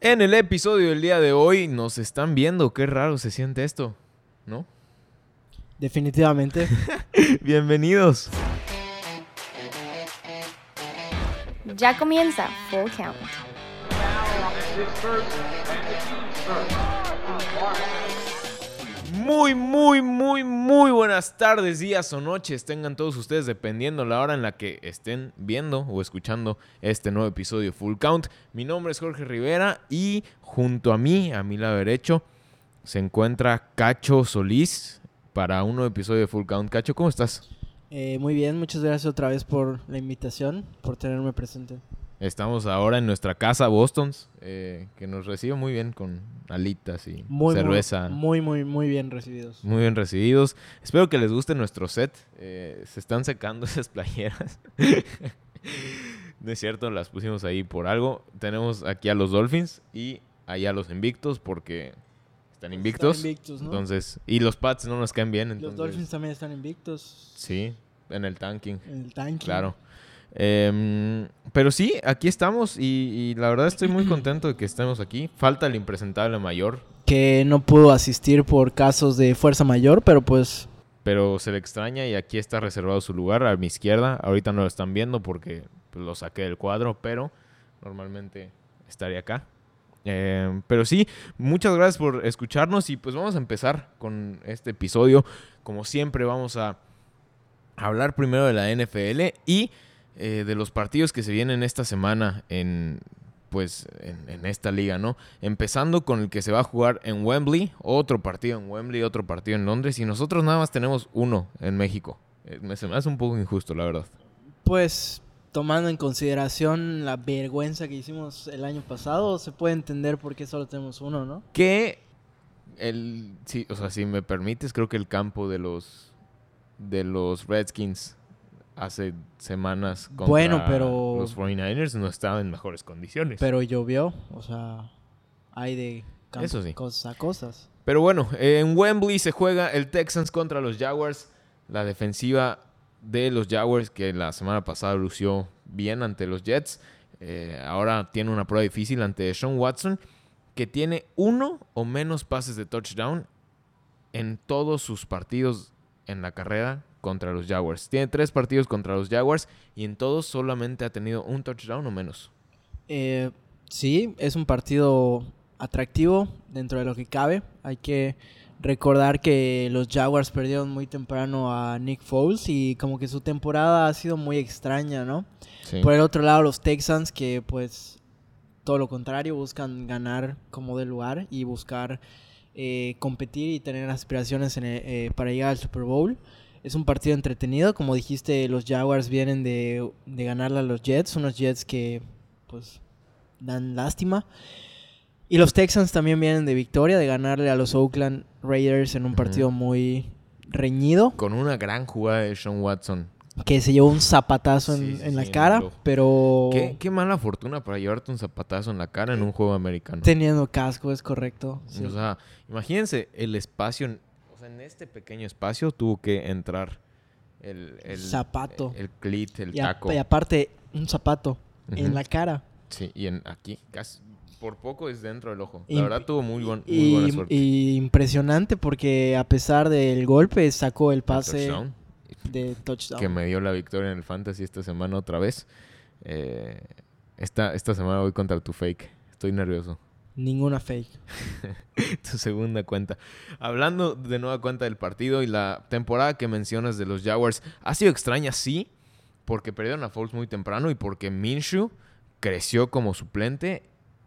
En el episodio del día de hoy nos están viendo, qué raro se siente esto, ¿no? Definitivamente. Bienvenidos. Ya comienza Full Count. Muy, muy, muy, muy buenas tardes, días o noches tengan todos ustedes, dependiendo la hora en la que estén viendo o escuchando este nuevo episodio Full Count. Mi nombre es Jorge Rivera y junto a mí, a mi lado derecho, se encuentra Cacho Solís para un nuevo episodio de Full Count. Cacho, ¿cómo estás? Eh, muy bien, muchas gracias otra vez por la invitación, por tenerme presente. Estamos ahora en nuestra casa Boston's, eh, que nos recibe muy bien con alitas y Muy, cerveza. Muy, muy, muy bien recibidos. Muy bien recibidos. Espero que les guste nuestro set. Eh, se están secando esas playeras. no es cierto, las pusimos ahí por algo. Tenemos aquí a los Dolphins y allá a los Invictos porque están invictos. Están invictos, ¿no? Entonces, y los Pats no nos caen bien. Los Dolphins también están invictos Sí, en el tanking. en el tanque. Claro. Em, pero sí, aquí estamos y, y la verdad estoy muy contento de que estemos aquí. Falta el impresentable mayor, Que no pudo asistir por casos de fuerza mayor, pero pues pero se le extraña y aquí está reservado su lugar a mi izquierda. Ahorita no lo están viendo porque pues, lo saqué del cuadro, pero normalmente estaría acá. Em, pero sí, muchas gracias por escucharnos y pues vamos a empezar con este episodio. Como siempre vamos a hablar primero de la NFL y eh, de los partidos que se vienen esta semana en pues en, en esta liga, ¿no? Empezando con el que se va a jugar en Wembley, otro partido en Wembley, otro partido en Londres y nosotros nada más tenemos uno en México. Eh, me, se me hace un poco injusto, la verdad. pues tomando en consideración la vergüenza que hicimos el año pasado, se puede entender por qué solo tenemos uno, ¿no? Que el sí, o sea, si me permites, creo que el campo de los de los Redskins hace semanas contra Bueno, pero- los 49ers no estaba en mejores condiciones. Pero llovió, o sea, hay de Eso sí. cosas a cosas. Pero bueno, en Wembley se juega el Texans contra los Jaguars. La defensiva de los Jaguars, que la semana pasada lució bien ante los Jets, eh, ahora tiene una prueba difícil ante Sean Watson, que tiene uno o menos pases de touchdown en todos sus partidos en la carrera contra los Jaguars. Tiene tres partidos contra los Jaguars y en todos solamente ha tenido un touchdown o menos. Eh, sí, es un partido atractivo dentro de lo que cabe. Hay que recordar que los Jaguars perdieron muy temprano a Nick Foles y como que su temporada ha sido muy extraña, ¿no? Sí. Por el otro lado, los Texans que pues todo lo contrario, buscan ganar como de lugar y buscar eh, competir y tener aspiraciones en el- eh, para llegar al Super Bowl. Es un partido entretenido, como dijiste, los Jaguars vienen de, de ganarle a los Jets, unos Jets que pues dan lástima. Y los Texans también vienen de victoria, de ganarle a los Oakland Raiders en un partido muy reñido, Con una gran jugada de Sean Watson. que se llevó un zapatazo en, Sí, sí, en la cara, pero ¿Qué, qué mala fortuna para llevarte un zapatazo en la cara en un juego americano. teniendo casco, es correcto. O sea, imagínense el espacio, o sea, en este pequeño espacio tuvo que entrar el, el Zapato. el, clit, el y, a- taco. y aparte, un zapato en la cara. Sí, y en aquí, casi, por poco es dentro del ojo. La Y- verdad tuvo muy, buen- muy Y, buena suerte. y impresionante porque a pesar del golpe sacó el El pase touchdown, de touchdown. que me dio la victoria en el fantasy esta semana otra vez. Eh, esta, esta semana voy contra tu fake. Estoy nervioso. Ninguna fake. tu segunda cuenta. Hablando de nueva cuenta del partido y la temporada que mencionas de los Jaguars, ha sido extraña, sí, porque perdieron a Foles muy temprano y porque Minshew creció como suplente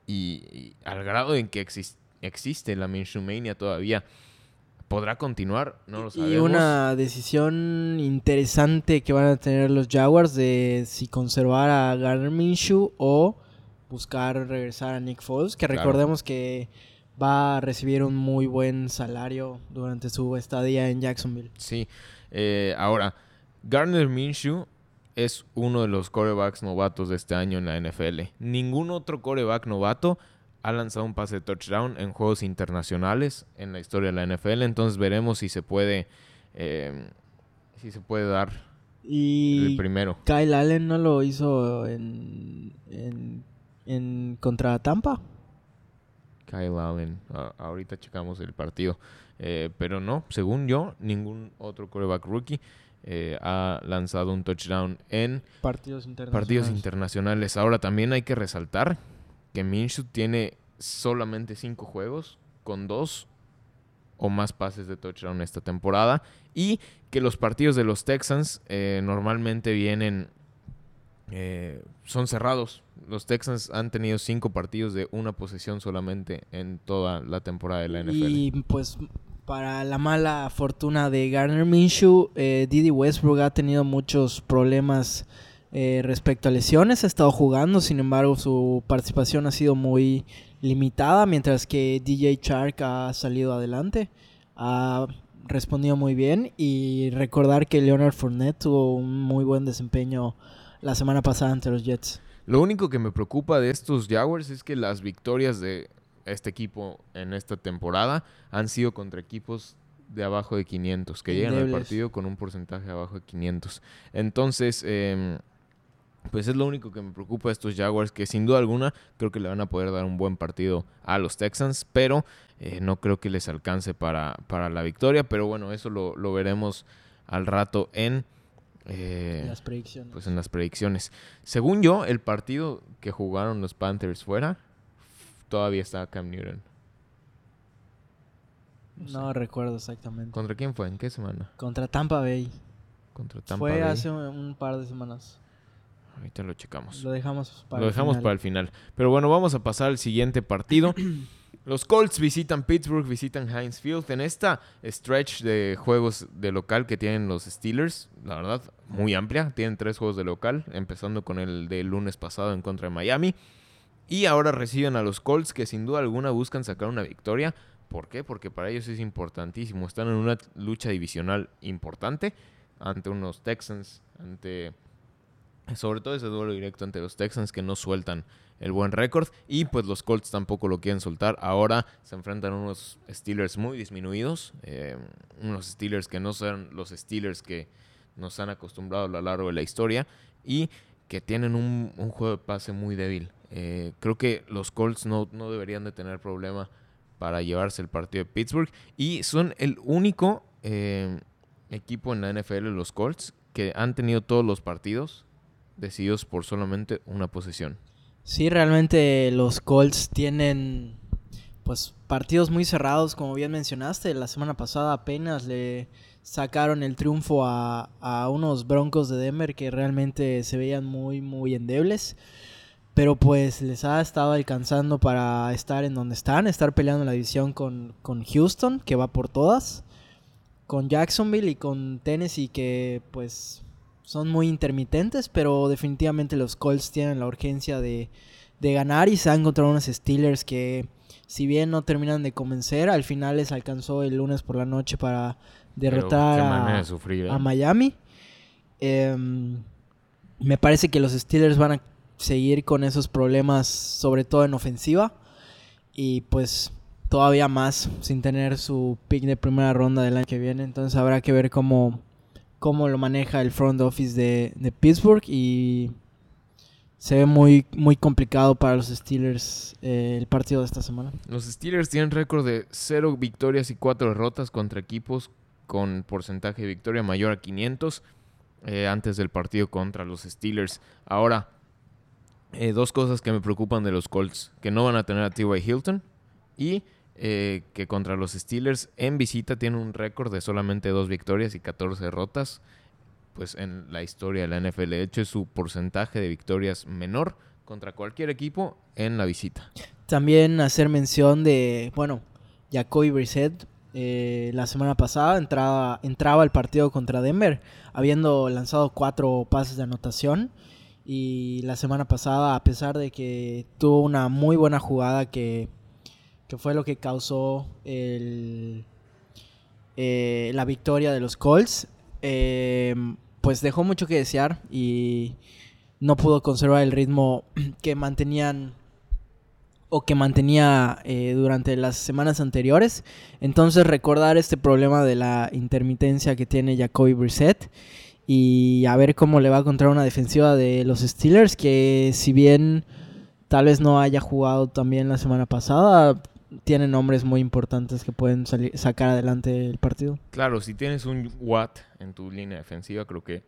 y, y al grado en que exis- existe la Minshew Mania todavía. ¿Podrá continuar? No lo y sabemos. una decisión interesante que van a tener los Jaguars de si conservar a Garner Minshew o buscar regresar a Nick Foles, que Claro. recordemos que va a recibir un muy buen salario durante su estadía en Jacksonville. Sí. Eh, ahora, Garner Minshew es uno de los corebacks novatos de este año en la NFL. Ningún otro coreback novato ha lanzado un pase de touchdown en juegos internacionales en la historia de la NFL. Entonces veremos si se puede, eh, si se puede dar el primero. Kyle Allen no lo hizo en, en, en contra Tampa. Kyle Allen. Ahorita checamos el partido. Eh, pero no, según yo, ningún otro quarterback rookie eh, ha lanzado un touchdown en Partidos internacionales. partidos internacionales. Ahora también hay que resaltar que Minshew tiene solamente cinco juegos con dos o más pases de touchdown esta temporada y que los partidos de los Texans eh, normalmente vienen eh, son cerrados. Los Texans han tenido cinco partidos de una posesión solamente en toda la temporada de la NFL. Y pues para la mala fortuna de Garner Minshew, eh, Didi Westbrook ha tenido muchos problemas eh, respecto a lesiones. Ha estado jugando, sin embargo, su participación ha sido muy limitada, mientras que DJ Chark ha salido adelante. Ha respondido muy bien. Y recordar que Leonard Fournette tuvo un muy buen desempeño la semana pasada ante los Jets. Lo único que me preocupa de estos Jaguars es que las victorias de este equipo en esta temporada han sido contra equipos de abajo de 500, que llegan al partido con un porcentaje abajo de 500. Entonces, em, pues es lo único que me preocupa de estos Jaguars, que sin duda alguna creo que le van a poder dar un buen partido a los Texans, pero eh, no creo que les alcance para, para la victoria. Pero bueno, eso lo, lo veremos al rato en... eh, Las predicciones. pues en las predicciones. Según yo, el partido que jugaron los Panthers fuera, todavía estaba Cam Newton. no recuerdo exactamente. ¿Contra quién fue? ¿En qué semana? Contra Tampa Bay. Contra Tampa Fue Bay. hace un, un par de semanas. Ahorita lo checamos. Lo dejamos para lo el dejamos final. para el final. Pero bueno, vamos a pasar al siguiente partido. Los Colts visitan Pittsburgh, visitan Heinz Field. En esta stretch de juegos de local que tienen los Steelers, la verdad, muy amplia. Tienen tres juegos de local, empezando con el del lunes pasado en contra de Miami. Y ahora reciben a los Colts que sin duda alguna buscan sacar una victoria. ¿Por qué? Porque para ellos es importantísimo. Están en una lucha divisional importante ante unos Texans, ante sobre todo ese duelo directo ante los Texans que no sueltan el buen récord y pues los Colts tampoco lo quieren soltar. Ahora se enfrentan a unos Steelers muy disminuidos, eh, unos Steelers que no son los Steelers que nos han acostumbrado a lo largo de la historia y que tienen un, juego de pase muy débil. Eh, creo que los Colts no, no deberían de tener problema para llevarse el partido de Pittsburgh y son el único eh, equipo en la NFL, los Colts, que han tenido todos los partidos decididos por solamente una posesión. Sí, realmente los Colts tienen pues partidos muy cerrados, como bien mencionaste. La semana pasada apenas le sacaron el triunfo a, a unos Broncos de Denver que realmente se veían muy, muy endebles. Pero pues les ha estado alcanzando para estar en donde están, estar peleando la división con, con Houston, que va por todas, con Jacksonville y con Tennessee, que pues son muy intermitentes, pero definitivamente los Colts tienen la urgencia de, de ganar y se han encontrado unos Steelers que si bien no terminan de convencer, al final les alcanzó el lunes por la noche para derrotar a- manera de sufrir, ¿eh? a Miami. Em, me parece que los Steelers van a seguir con esos problemas, sobre todo en ofensiva. Y pues todavía más sin tener su pick de primera ronda del año que viene. Entonces habrá que ver cómo, cómo lo maneja el front office de, Pittsburgh. Y se ve muy, muy complicado para los Steelers eh, el partido de esta semana. Los Steelers tienen récord de 0 victorias y 4 derrotas contra equipos con porcentaje de victoria mayor a 500 eh, antes del partido contra los Steelers. Ahora, eh, dos cosas que me preocupan de los Colts, que no van a tener a T.Y. Hilton y eh, que contra los Steelers en visita tienen un récord de solamente 2 victorias y 14 derrotas pues en la historia de la NFL. De hecho, es su porcentaje de victorias menor contra cualquier equipo en la visita. También hacer mención de, bueno, Jacoby Brissett eh, la semana pasada entraba, entraba partido contra Denver, habiendo lanzado cuatro pases de anotación. Y la semana pasada, a pesar de que tuvo una muy buena jugada que, que fue lo que causó eh, la victoria de los Colts, eh, pues dejó mucho que desear y no pudo conservar el ritmo que mantenían o que mantenía eh, durante las semanas anteriores. Entonces recordar este problema de la intermitencia que tiene Jacoby Brissett y a ver cómo le va a contra una defensiva de los Steelers que si bien tal vez no haya jugado también la semana pasada, tiene nombres muy importantes que pueden salir, sacar adelante el partido. Claro, si tienes un Watt en tu línea defensiva, creo que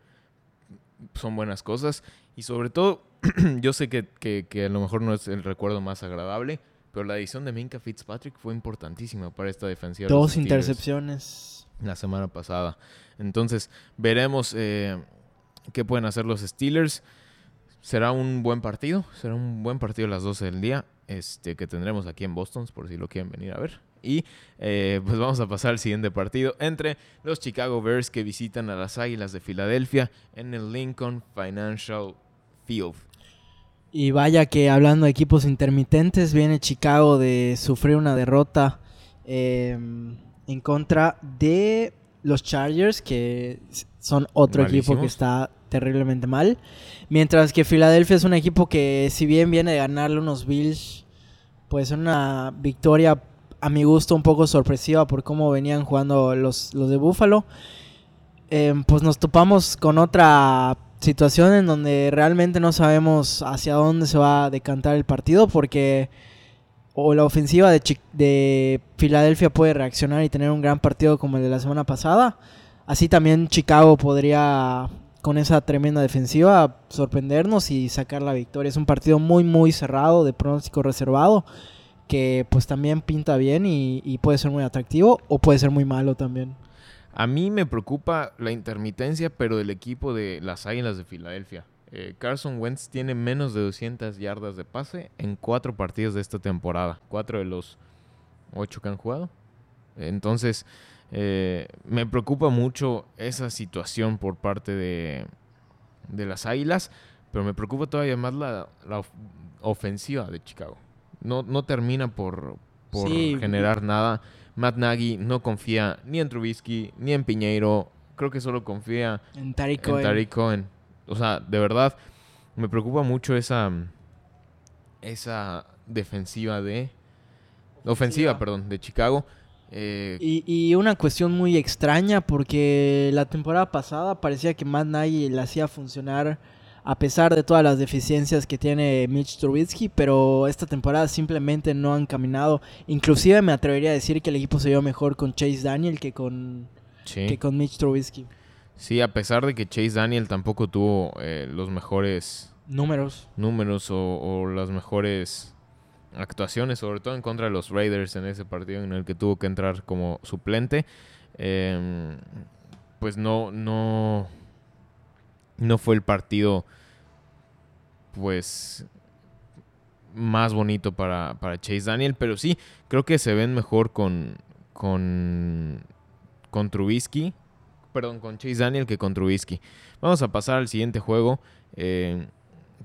son buenas cosas. Y sobre todo, yo sé que, que- que a lo mejor no es el recuerdo más agradable, pero la edición de Minka Fitzpatrick fue importantísima para esta defensiva. Dos intercepciones. La semana pasada. Entonces, veremos eh, qué pueden hacer los Steelers. Será un buen partido. Será un buen partido a las 12 del día. Este, que tendremos aquí en Boston, por si lo quieren venir a ver. Y eh, pues vamos a pasar al siguiente partido entre los Chicago Bears que visitan a las Águilas de Filadelfia en el Lincoln Financial Field. Y vaya que hablando de equipos intermitentes, viene Chicago de sufrir una derrota eh, en contra de los Chargers, que son otro equipo que está terriblemente mal. Mientras que Filadelfia es un equipo que, si bien viene de ganarle unos Bills, pues una victoria a mi gusto un poco sorpresiva por cómo venían jugando los, los de Buffalo. Eh, pues nos topamos con otra situación en donde realmente no sabemos hacia dónde se va a decantar el partido porque o la ofensiva de, de Filadelfia puede reaccionar y tener un gran partido como el de la semana pasada. Así también Chicago podría con esa tremenda defensiva sorprendernos y sacar la victoria. Es un partido muy muy cerrado de pronóstico reservado que pues también pinta bien y, puede ser muy atractivo o puede ser muy malo también. A mí me preocupa la intermitencia, pero del equipo de las Águilas de Filadelfia. Eh, Carson Wentz tiene menos de 200 yardas de pase en cuatro partidos de esta temporada. Cuatro de los ocho que han jugado. Entonces, eh, me preocupa mucho esa situación por parte de, de las Águilas, pero me preocupa todavía más la, la of- ofensiva de Chicago. No, no termina por, por Sí. generar nada. Matt Nagy no confía ni en Trubisky ni en Piñeiro. Creo que solo confía En Tariq en Cohen. Tariq Cohen. O sea, de verdad, me preocupa mucho esa, esa defensiva de... Ofensiva, Ofensiva. perdón, de Chicago. Eh, Y, y una cuestión muy extraña porque la temporada pasada parecía que Matt Nagy la hacía funcionar a pesar de todas las deficiencias que tiene Mitch Trubisky, pero esta temporada simplemente no han caminado. Inclusive me atrevería a decir que el equipo se vio mejor con Chase Daniel que con, sí. que con Mitch Trubisky. Sí, a pesar de que Chase Daniel tampoco tuvo eh, los mejores Números. números o, o las mejores actuaciones, sobre todo en contra de los Raiders en ese partido en el que tuvo que entrar como suplente, em, pues no, no, no fue el partido pues más bonito para, para Chase Daniel, pero sí, creo que se ven mejor con, con, con Trubisky, perdón, con Chase Daniel que con Trubisky. Vamos a pasar al siguiente juego eh,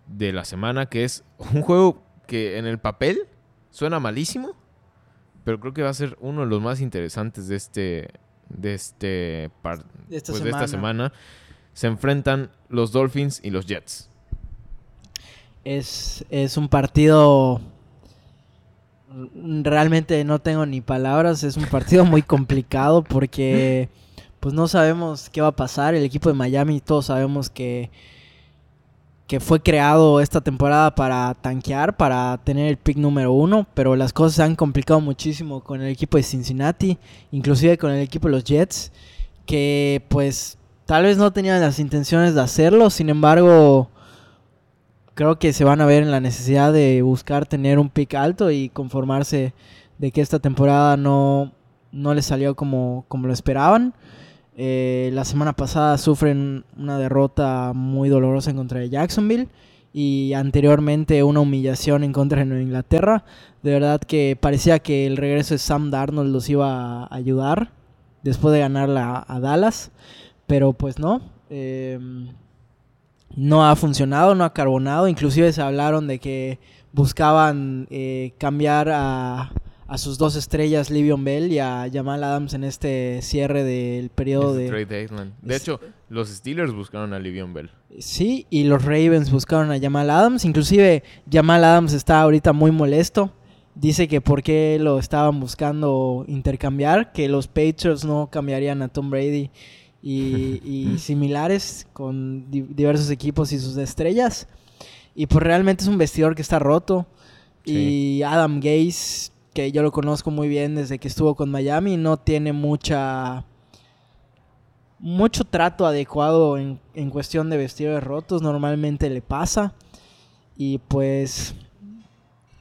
de la semana, que es un juego que en el papel suena malísimo, pero creo que va a ser uno de los más interesantes de este, de este, par- De esta pues, de esta semana. semana. Se enfrentan los Dolphins y los Jets. Es, es un partido. Realmente no tengo ni palabras. Es un partido muy complicado porque pues no sabemos qué va a pasar. El equipo de Miami, todos sabemos que, que fue creado esta temporada para tanquear, para tener el pick número uno. Pero las cosas se han complicado muchísimo con el equipo de Cincinnati, inclusive con el equipo de los Jets, que pues tal vez no tenían las intenciones de hacerlo. Sin embargo creo que se van a ver en la necesidad de buscar tener un pick alto y conformarse de que esta temporada no, no les salió como, como lo esperaban. Eh, la semana pasada sufren una derrota muy dolorosa en contra de Jacksonville y anteriormente una humillación en contra de Inglaterra. De verdad que parecía que el regreso de Sam Darnold los iba a ayudar después de ganarla a Dallas, pero pues no. Em, no ha funcionado, no ha carbonado. Inclusive se hablaron de que buscaban eh, cambiar a, a sus dos estrellas, Livion Bell y a Jamal Adams en este cierre del periodo de... trade deadline. De es- hecho, los Steelers buscaron a Livion Bell. Sí, y los Ravens buscaron a Jamal Adams. Inclusive Jamal Adams está ahorita muy molesto. Dice que por qué lo estaban buscando intercambiar, que los Patriots no cambiarían a Tom Brady y, y similares con di- diversos equipos y sus estrellas. Y pues realmente es un vestidor que está roto. Y Adam Gaze, que yo lo conozco muy bien desde que estuvo con Miami, no tiene mucha mucho trato adecuado en, en cuestión de vestidores rotos, normalmente le pasa. Y pues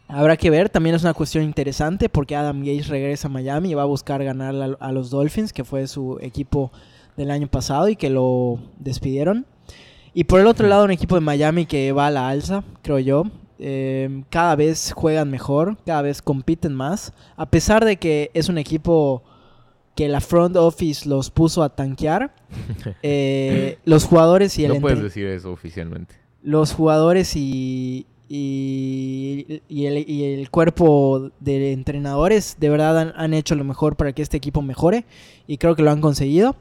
habrá que ver, también es una cuestión interesante porque Adam Gates regresa a Miami y va a buscar ganar a los Dolphins, que fue su equipo del año pasado y que lo despidieron. Y por el otro lado, un equipo de Miami que va a la alza, creo yo. Eh, cada vez juegan mejor, cada vez compiten más. A pesar de que es un equipo que la front office los puso a tanquear, eh, los jugadores y el No puedes decir eso oficialmente. los jugadores y, y, y el, y el cuerpo de entrenadores de verdad han, han hecho lo mejor para que este equipo mejore y creo que lo han conseguido.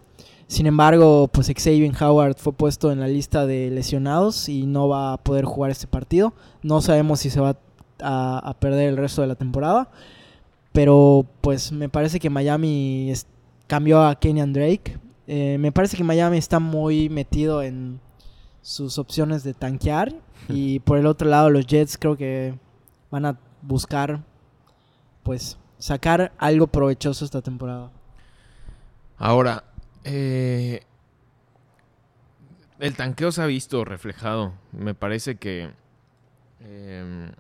Sin embargo, pues Xavier Howard fue puesto en la lista de lesionados y no va a poder jugar este partido. No sabemos si se va a, a perder el resto de la temporada. Pero pues me parece que Miami es- cambió a Kenyan Drake. Eh, me parece que Miami está muy metido en sus opciones de tanquear. Y por el otro lado, los Jets creo que van a buscar pues sacar algo provechoso esta temporada. Ahora, eh, el tanqueo se ha visto reflejado. Me parece que eh,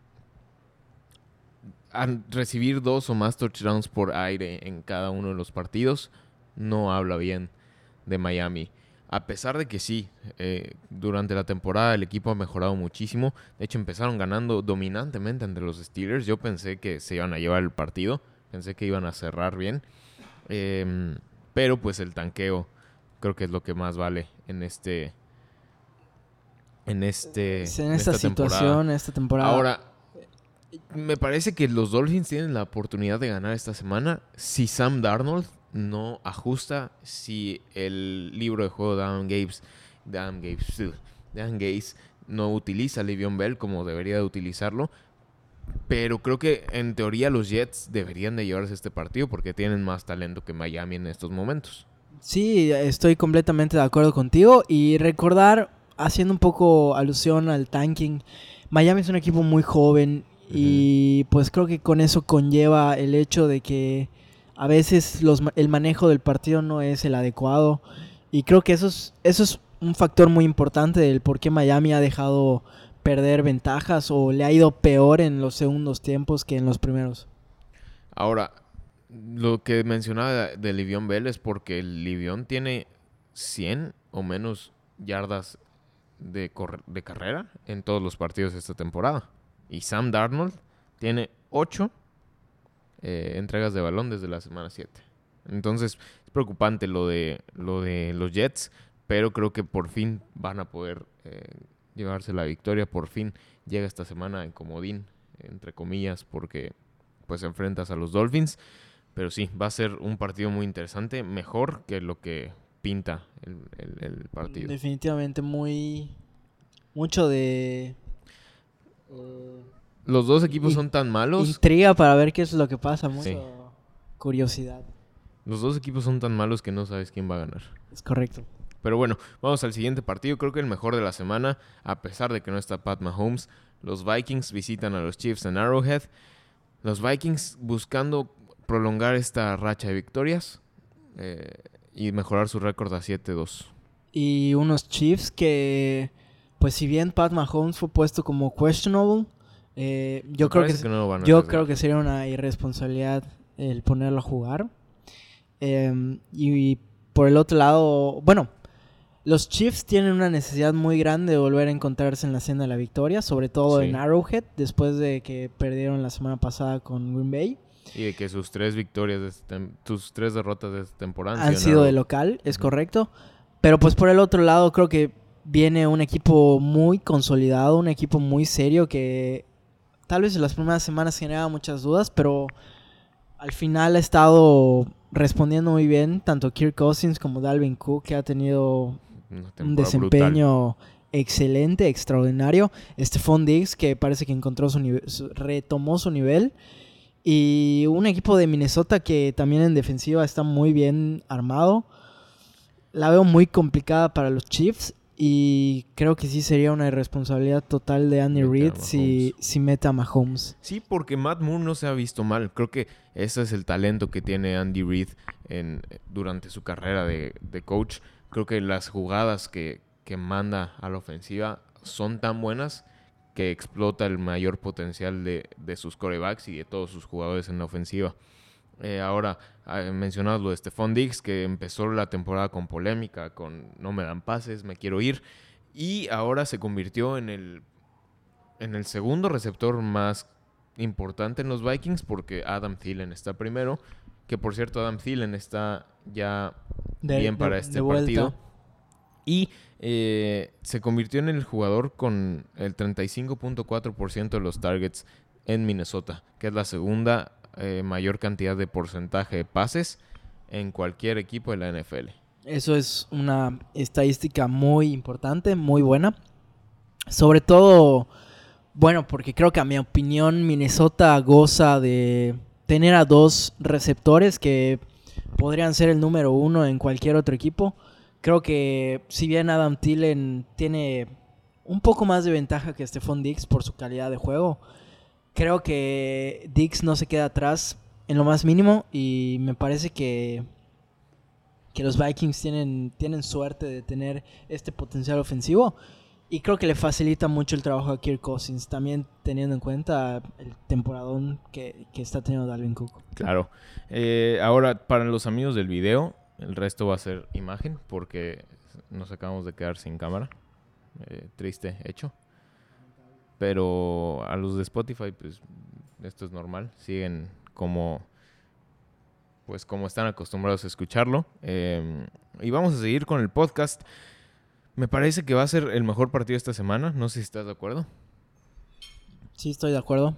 al recibir dos o más touchdowns por aire en cada uno de los partidos no habla bien de Miami. A pesar de que sí, eh, durante la temporada el equipo ha mejorado muchísimo. De hecho, empezaron ganando dominantemente entre los Steelers. Yo pensé que se iban a llevar el partido. Pensé que iban a cerrar bien. Em, pero pues el tanqueo creo que es lo que más vale en este. En este. en esta, temporada. situación, esta temporada. Ahora, me parece que los Dolphins tienen la oportunidad de ganar esta semana si Sam Darnold no ajusta, si el libro de juego de Adam Gates, Adam Gates, Adam Gates no utiliza a Le'Veon Bell como debería de utilizarlo. Pero creo que en teoría los Jets deberían de llevarse este partido porque tienen más talento que Miami en estos momentos. Sí, estoy completamente de acuerdo contigo. Y recordar, haciendo un poco alusión al tanking, Miami es un equipo muy joven y pues creo que con eso conlleva el hecho de que a veces los, el manejo del partido no es el adecuado. Y creo que eso es, eso es un factor muy importante del por qué Miami ha dejado perder ventajas o le ha ido peor en los segundos tiempos que en los primeros. Ahora, lo que mencionaba de, Bell es porque el Livion tiene 100 o menos yardas de, de carrera en todos los partidos de esta temporada. Y Sam Darnold tiene 8 eh, entregas de balón desde la semana 7. Entonces, es preocupante lo de, lo de los Jets, pero creo que por fin van a poder eh, llevarse la victoria. Por fin llega esta semana en comodín, entre comillas, porque pues enfrentas a los Dolphins. Pero sí, va a ser un partido muy interesante, mejor que lo que pinta el, el- el partido. Definitivamente muy... Mucho de... eh, Los dos equipos son tan malos. Intriga para ver qué es lo que pasa, mucho Sí. curiosidad. Los dos equipos son tan malos que no sabes quién va a ganar. Es correcto. Pero bueno, vamos al siguiente partido. Creo que el mejor de la semana, a pesar de que no está Pat Mahomes. Los Vikings visitan a los Chiefs en Arrowhead. Los Vikings buscando prolongar esta racha de victorias eh, y mejorar su récord a 7-2. Y unos Chiefs que, pues si bien Pat Mahomes fue puesto como questionable, eh, yo creo que, no yo arriesgar. creo que sería una irresponsabilidad el ponerlo a jugar. Em, y, por el otro lado, bueno, los Chiefs tienen una necesidad muy grande de volver a encontrarse en la senda de la victoria, sobre todo Sí. en Arrowhead, después de que perdieron la semana pasada con Green Bay. Y de que sus tres victorias, de este tres derrotas de esta temporada han sido de local, es correcto. Pero pues por el otro lado creo que viene un equipo muy consolidado, un equipo muy serio que tal vez en las primeras semanas generaba muchas dudas, pero al final ha estado respondiendo muy bien, tanto Kirk Cousins como Dalvin Cook, que ha tenido un brutal. desempeño excelente, extraordinario. Stephon Diggs, que parece que encontró su nive- su- retomó su nivel. Y un equipo de Minnesota que también en defensiva está muy bien armado. La veo muy complicada para los Chiefs. Y creo que sí sería una irresponsabilidad total de Andy Reid si, si mete a Mahomes. Sí, porque Matt Moore no se ha visto mal. Creo que ese es el talento que tiene Andy Reid en, durante su carrera de, de coach. Creo que las jugadas que, que manda a la ofensiva son tan buenas que explota el mayor potencial de, de sus corebacks y de todos sus jugadores en la ofensiva. Eh, ahora, ah, mencionabas lo de Stephon Diggs, que empezó la temporada con polémica, con no me dan pases, me quiero ir. Y ahora se convirtió en el, en el segundo receptor más importante en los Vikings, porque Adam Thielen está primero. Que por cierto, Adam Thielen está ya De- bien para de- este de partido. Y eh, se convirtió en el jugador con el 35.4% de los targets en Minnesota, que es la segunda eh, mayor cantidad de porcentaje de pases en cualquier equipo de la NFL. Eso es una estadística muy importante, muy buena. Sobre todo, bueno, porque creo que a mi opinión Minnesota goza de tener a dos receptores que podrían ser el número uno en cualquier otro equipo. Creo que si bien Adam Thielen tiene un poco más de ventaja que Stephon Diggs por su calidad de juego, creo que Diggs no se queda atrás en lo más mínimo y me parece que que los Vikings tienen, tienen suerte de tener este potencial ofensivo. Y creo que le facilita mucho el trabajo a Kirk Cousins, también teniendo en cuenta el temporadón que, que está teniendo Dalvin Cook. Claro. Eh, ahora, para los amigos del video, el resto va a ser imagen porque nos acabamos de quedar sin cámara. Eh, triste hecho. Pero a los de Spotify, pues esto es normal. Siguen como pues como están acostumbrados a escucharlo. Eh, y vamos a seguir con el podcast. Me parece que va a ser el mejor partido esta semana. No sé si estás de acuerdo. Sí, estoy de acuerdo.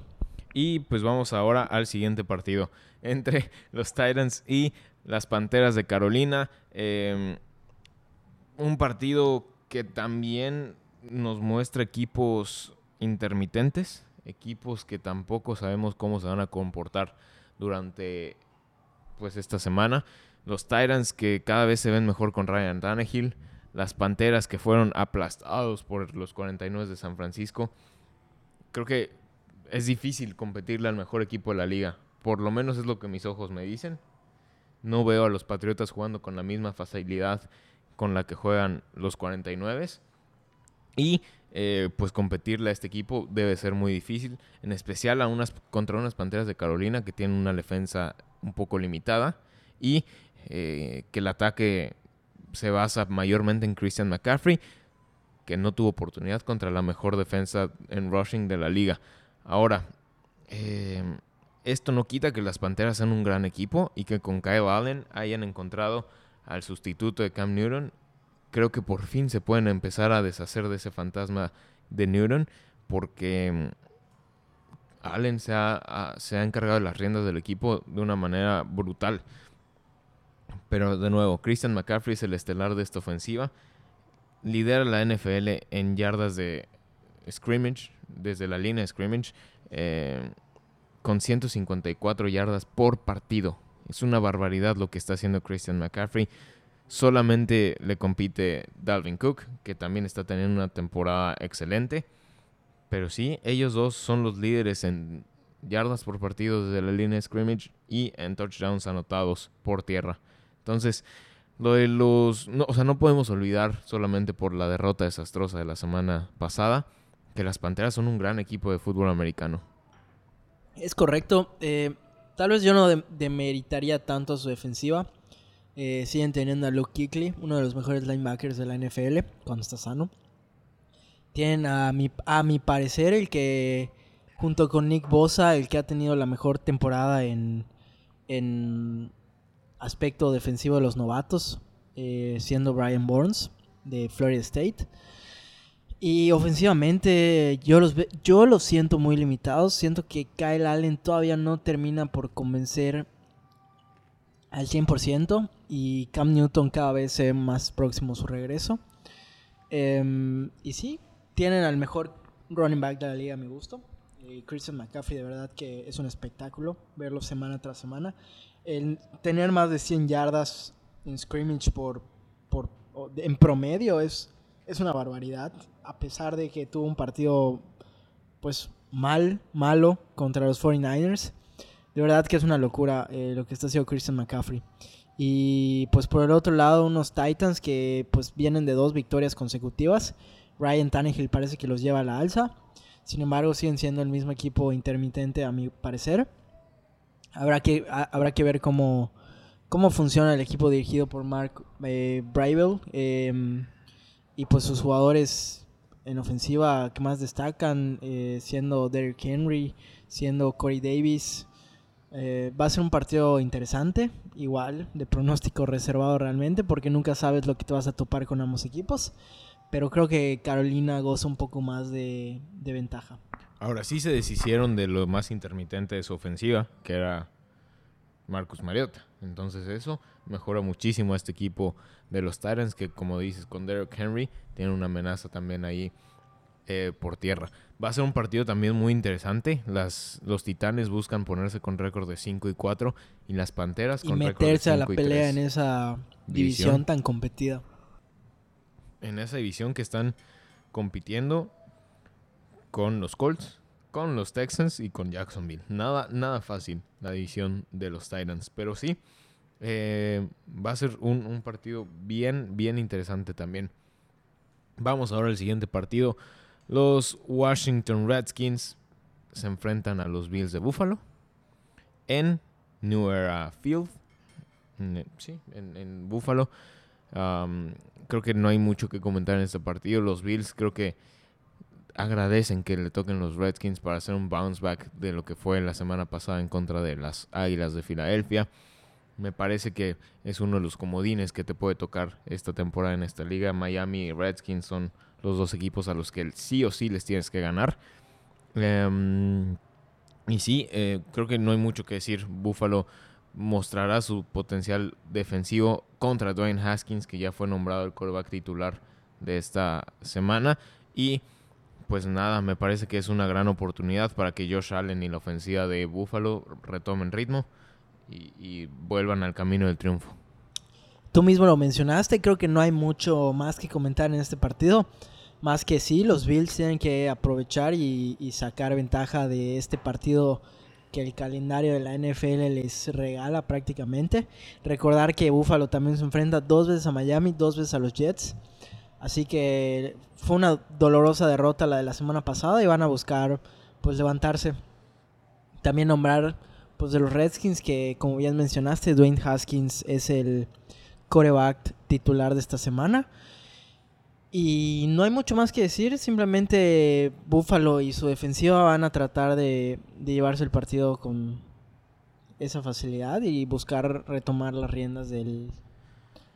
Y pues vamos ahora al siguiente partido entre los Titans y las Panteras de Carolina. Eh, un partido que también nos muestra equipos intermitentes, equipos que tampoco sabemos cómo se van a comportar durante pues esta semana. Los Titans que cada vez se ven mejor con Ryan Tannehill. Las Panteras que fueron aplastados por los 49 de San Francisco. Creo que es difícil competirle al mejor equipo de la liga. Por lo menos es lo que mis ojos me dicen. No veo a los Patriotas jugando con la misma facilidad con la que juegan los 49. Y eh, pues competirle a este equipo debe ser muy difícil. En especial a unas, contra unas Panteras de Carolina que tienen una defensa un poco limitada. Y eh, que el ataque se basa mayormente en Christian McCaffrey. Que no tuvo oportunidad contra la mejor defensa en rushing de la liga. Ahora, eh, esto no quita que las Panteras sean un gran equipo y que con Kyle Allen hayan encontrado al sustituto de Cam Newton. Creo que por fin se pueden empezar a deshacer de ese fantasma de Newton porque mm, Allen se ha, se ha encargado de las riendas del equipo de una manera brutal. Pero de nuevo, Christian McCaffrey es el estelar de esta ofensiva. Lidera la NFL en yardas de scrimmage, desde la línea de scrimmage, eh, con 154 yardas por partido. Es una barbaridad lo que está haciendo Christian McCaffrey. Solamente le compite Dalvin Cook, que también está teniendo una temporada excelente. Pero sí, ellos dos son los líderes en yardas por partido desde la línea de scrimmage y en touchdowns anotados por tierra. Entonces, lo de los... No, o sea, no podemos olvidar solamente por la derrota desastrosa de la semana pasada que las Panteras son un gran equipo de fútbol americano. Es correcto. eh, tal vez yo no de- demeritaría tanto su defensiva. Eh, siguen teniendo a Luke Kuechly, uno de los mejores linebackers de la NFL, cuando está sano. Tienen a mi, a mi parecer el que, junto con Nick Bosa, el que ha tenido la mejor temporada en, en aspecto defensivo de los novatos, eh, siendo Brian Burns de Florida State. Y ofensivamente yo los, yo los siento muy limitados. Siento que Kyle Allen todavía no termina por convencer al 100% y Cam Newton cada vez se ve más próximo a su regreso. Em, y sí, tienen al mejor running back de la liga a mi gusto. Eh, Christian McCaffrey de verdad que es un espectáculo verlo semana tras semana. El tener más de 100 yardas en scrimmage por, por, en promedio es, es una barbaridad. A pesar de que tuvo un partido, pues, mal, malo contra los 49ers. De verdad que es una locura eh, lo que está haciendo Christian McCaffrey. Y pues por el otro lado, unos Titans que pues vienen de dos victorias consecutivas. Ryan Tannehill parece que los lleva a la alza. Sin embargo, siguen siendo el mismo equipo intermitente a mi parecer. Habrá que, habrá que ver cómo, cómo funciona el equipo dirigido por Mark eh, em, y pues sus jugadores en ofensiva que más destacan, eh, siendo Derrick Henry, siendo Corey Davis. Eh, va a ser un partido interesante, igual, de pronóstico reservado realmente, porque nunca sabes lo que te vas a topar con ambos equipos. Pero creo que Carolina goza un poco más de, de ventaja. Ahora sí se deshicieron de lo más intermitente de su ofensiva, que era Marcus Mariota. Entonces eso mejora muchísimo a este equipo de los Titans, que como dices, con Derrick Henry tiene una amenaza también ahí eh, por tierra. Va a ser un partido también muy interesante. Las, los Titanes buscan ponerse con récord de 5 y 4 y las Panteras con récord de meterse a la pelea en esa división, tan competida. En esa división que están compitiendo con los Colts, con los Texans y con Jacksonville. Nada, nada fácil la división de los Titans, pero sí eh, va a ser un, partido bien, bien interesante también. Vamos ahora al siguiente partido. Los Washington Redskins se enfrentan a los Bills de Buffalo en New Era Field. Sí, en, en Buffalo. creo que no hay mucho que comentar en este partido. Los Bills creo que agradecen que le toquen los Redskins para hacer un bounce back de lo que fue la semana pasada en contra de las Águilas de Filadelfia. Me parece que es uno de los comodines que te puede tocar esta temporada en esta liga. Miami y Redskins son los dos equipos a los que sí o sí les tienes que ganar. Em, y sí, eh, creo que no hay mucho que decir. Buffalo mostrará su potencial defensivo contra Dwayne Haskins, que ya fue nombrado el quarterback titular de esta semana. Y pues nada, me parece que es una gran oportunidad para que Josh Allen y la ofensiva de Buffalo retomen ritmo y, y vuelvan al camino del triunfo. Tú mismo lo mencionaste, creo que no hay mucho más que comentar en este partido. Más que sí, los Bills tienen que aprovechar y, sacar ventaja de este partido que el calendario de la NFL les regala prácticamente. Recordar que Buffalo también se enfrenta dos veces a Miami, dos veces a los Jets. Así que fue una dolorosa derrota la de la semana pasada y van a buscar pues levantarse. También nombrar pues de los Redskins que como bien mencionaste, Dwayne Haskins es el coreback titular de esta semana. Y no hay mucho más que decir, simplemente Buffalo y su defensiva van a tratar de, llevarse el partido con esa facilidad y buscar retomar las riendas del,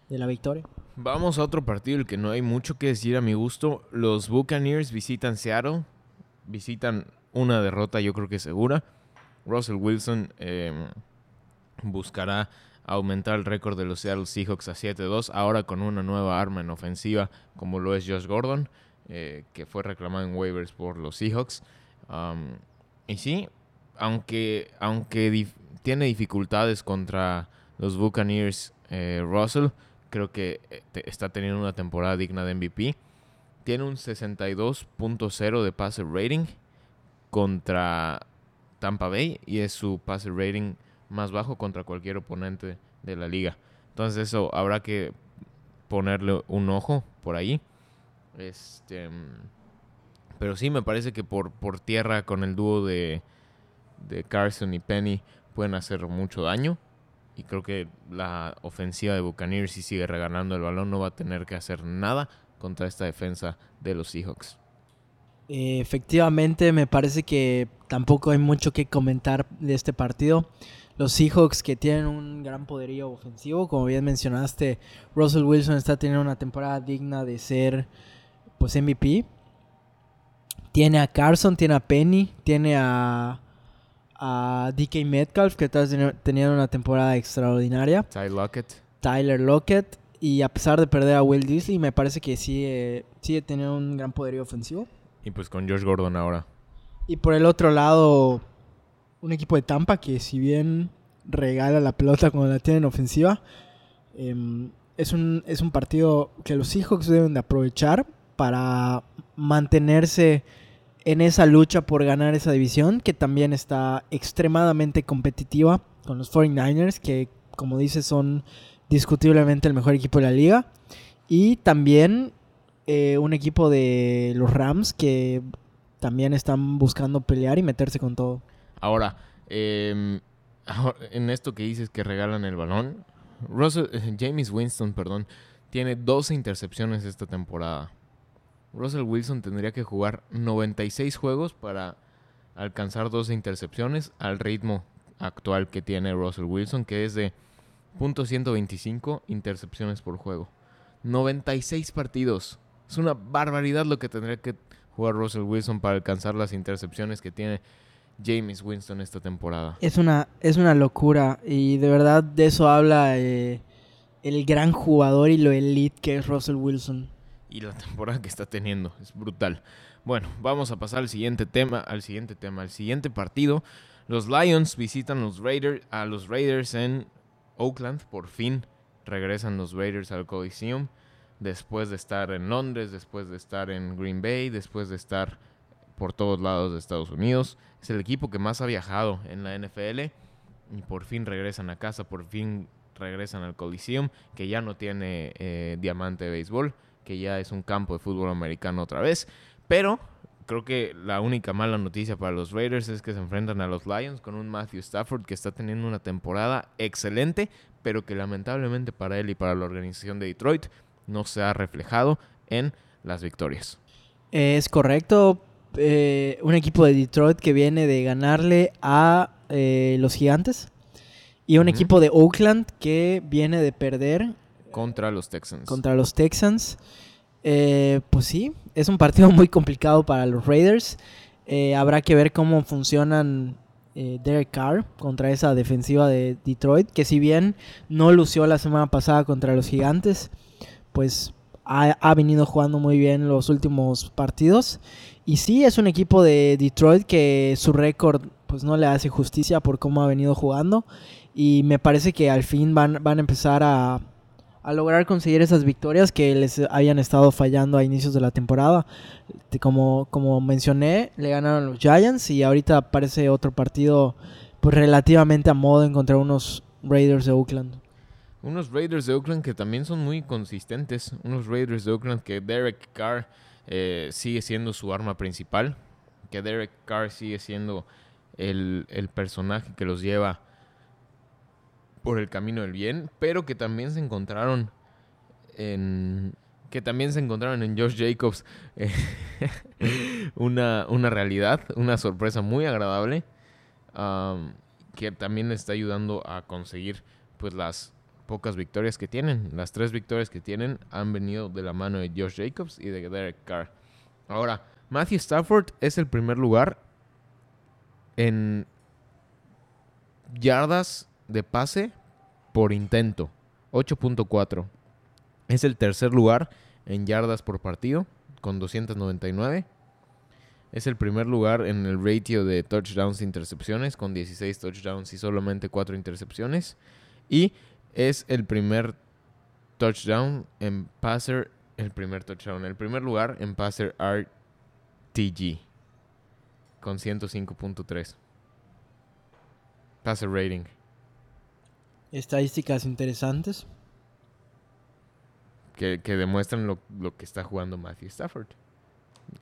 de la victoria. Vamos a otro partido, el que no hay mucho que decir a mi gusto. Los Buccaneers visitan Seattle, visitan una derrota yo creo que segura. Russell Wilson eh, buscará aumentar el récord de los Seattle Seahawks a 7-2, ahora con una nueva arma en ofensiva como lo es Josh Gordon, eh, que fue reclamado en waivers por los Seahawks. y sí, aunque, aunque tiene dificultades contra los Buccaneers, eh, Russell, creo que eh, está teniendo una temporada digna de MVP. Tiene un 62.0 de pase rating contra Tampa Bay y es su pase rating más bajo contra cualquier oponente de la liga. Entonces eso habrá que ponerle un ojo por ahí. Este, pero sí me parece que por, por tierra con el dúo de Carson y Penny pueden hacer mucho daño. Y creo que la ofensiva de Buccaneers, si sigue reganando el balón, no va a tener que hacer nada contra esta defensa de los Seahawks. efectivamente, me parece que tampoco hay mucho que comentar de este partido los Seahawks que tienen un gran poderío ofensivo. Como bien mencionaste, Russell Wilson está teniendo una temporada digna de ser pues MVP. Tiene a Carson, tiene a Penny, tiene a, a DK Metcalf que teniendo una temporada extraordinaria. Tyler Lockett. Tyler Lockett. Y a pesar de perder a Will Disley, me parece que sigue, sigue teniendo un gran poderío ofensivo. Y pues con Josh Gordon ahora. Y por el otro lado, un equipo de Tampa que si bien regala la pelota cuando la tienen ofensiva, em, es, un, es un partido que los Seahawks deben de aprovechar para mantenerse en esa lucha por ganar esa división, que también está extremadamente competitiva con los 49ers, que como dices son discutiblemente el mejor equipo de la liga. Y también eh, un equipo de los Rams que también están buscando pelear y meterse con todo. Ahora, ahora, en esto que dices que regalan el balón, Russell, eh, James Winston, perdón, tiene 12 intercepciones esta temporada. Russell Wilson tendría que jugar 96 juegos para alcanzar 12 intercepciones al ritmo actual que tiene Russell Wilson, que es de .125 intercepciones por juego. 96 partidos. Es una barbaridad lo que tendría que jugar Russell Wilson para alcanzar las intercepciones que tiene James Winston esta temporada. Es una, es una locura y de verdad de eso habla eh, el gran jugador y lo elite que es Russell Wilson. Y la temporada que está teniendo es brutal. Bueno, vamos a pasar al siguiente tema, al siguiente tema, al siguiente partido. Los Lions visitan los Raiders, a los Raiders en Oakland. Por fin regresan los Raiders al Coliseum después de estar en Londres, después de estar en Green Bay, después de estar por todos lados de Estados Unidos. Es el equipo que más ha viajado en la NFL y por fin regresan a casa, por fin regresan al Coliseum, que ya no tiene eh, diamante de béisbol, que ya es un campo de fútbol americano otra vez. Pero creo que la única mala noticia para los Raiders es que se enfrentan a los Lions con un Matthew Stafford que está teniendo una temporada excelente, pero que lamentablemente para él y para la organización de Detroit no se ha reflejado en las victorias. Es correcto. eh, un equipo de Detroit que viene de ganarle a eh, los Gigantes. Y un equipo de Oakland que viene de perder Contra los Texans. contra los Texans. Eh, pues sí, es un partido muy complicado para los Raiders. Eh, habrá que ver cómo funcionan eh, Derek Carr contra esa defensiva de Detroit, que si bien no lució la semana pasada contra los Gigantes, pues ha, ha venido jugando muy bien los últimos partidos. Y sí, es un equipo de Detroit que su récord pues no le hace justicia por cómo ha venido jugando. Y me parece que al fin van, van a empezar a, a lograr conseguir esas victorias que les habían estado fallando a inicios de la temporada. Te- Como, como mencioné, le ganaron los Giants y ahorita parece otro partido pues relativamente a modo en contra unos Raiders de Oakland. Unos Raiders de Oakland que también son muy consistentes. Unos Raiders de Oakland que Derek Carr eh, sigue siendo su arma principal. Que Derek Carr sigue siendo el, el personaje que los lleva por el camino del bien. Pero que también se encontraron en... Que también se encontraron en Josh Jacobs eh, una, una realidad, una sorpresa muy agradable. que también le está ayudando a conseguir pues las pocas victorias que tienen. Las tres victorias que tienen han venido de la mano de Josh Jacobs y de Derek Carr. Ahora, Matthew Stafford es el primer lugar en yardas de pase por intento, 8.4. Es el tercer lugar en yardas por partido, con 299. Es el primer lugar en el ratio de touchdowns e intercepciones, con 16 touchdowns y solamente 4 intercepciones. Y es el primer touchdown en passer, el primer touchdown, el primer lugar en passer RTG, con 105.3. Passer rating. Estadísticas interesantes. que, que demuestran lo, lo que está jugando Matthew Stafford.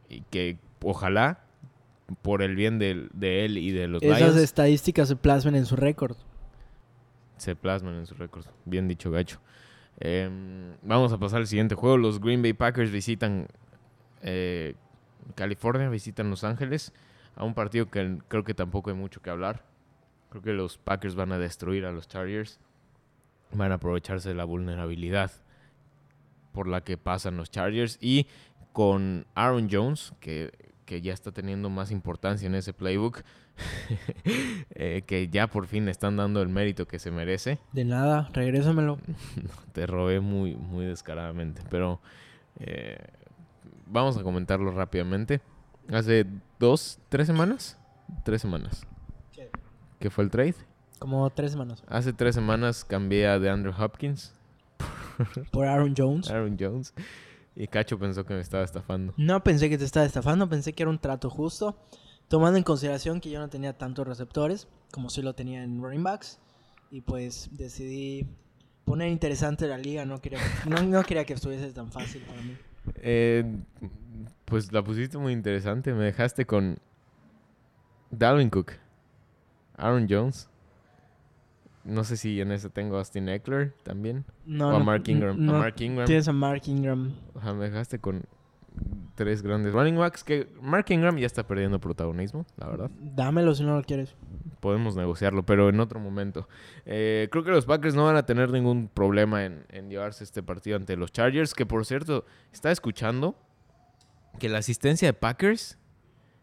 Y que ojalá, por el bien del- de, él y de los Esas Lions, estadísticas se plasmen en su récord. se plasman en su récord. Bien dicho, gacho. Em, vamos a pasar al siguiente juego. Los Green Bay Packers visitan eh, California, visitan Los Ángeles. A un partido que creo que tampoco hay mucho que hablar. Creo que los Packers van a destruir a los Chargers. Van a aprovecharse de la vulnerabilidad por la que pasan los Chargers. Y con Aaron Jones, que, que ya está teniendo más importancia en ese playbook, eh, que ya por fin le están dando el mérito que se merece. De nada, regrésamelo. Te robé muy, muy descaradamente, pero eh, vamos a comentarlo rápidamente. Hace dos, tres semanas, tres semanas, que fue el trade. Como tres semanas. Hace tres semanas cambié a DeAndre Hopkins, Por Aaron Jones. Aaron Jones. Y Cacho pensó que me estaba estafando. No pensé que te estaba estafando, pensé que era un trato justo, tomando en consideración que yo no tenía tantos receptores como sí lo tenía en running backs. Y pues decidí poner interesante la liga, no quería, no, no quería que estuviese tan fácil para mí. Eh, pues la pusiste muy interesante. Me dejaste con Dalvin Cook, Aaron Jones. No sé si en ese tengo a Austin Eckler también. No, o a Mark Ingram. no a Mark Ingram. Tienes a Mark Ingram. O sea, me dejaste con tres grandes running backs. Que Mark Ingram ya está perdiendo protagonismo, la verdad. Dámelo si no lo quieres. Podemos negociarlo, pero en otro momento. Eh, creo que los Packers no van a tener ningún problema en, en llevarse este partido ante los Chargers. Que por cierto, está escuchando que la asistencia de Packers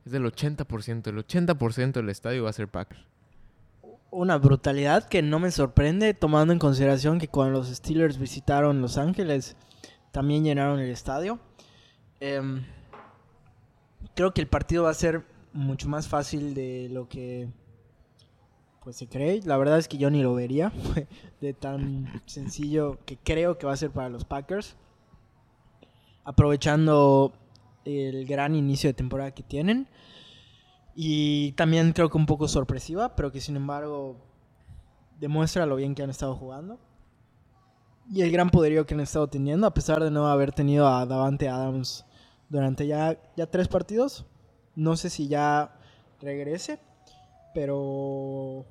es del 80%. El 80% del estadio va a ser Packers. Una brutalidad que no me sorprende, tomando en consideración que cuando los Steelers visitaron Los Ángeles, también llenaron el estadio. Em, creo que el partido va a ser mucho más fácil de lo que pues se cree. La verdad es que yo ni lo vería de tan sencillo que creo que va a ser para los Packers. Aprovechando el gran inicio de temporada que tienen. Y también creo que un poco sorpresiva, pero que sin embargo demuestra lo bien que han estado jugando. Y el gran poderío que han estado teniendo, a pesar de no haber tenido a Davante Adams durante ya, ya tres partidos. No sé si ya regrese, pero...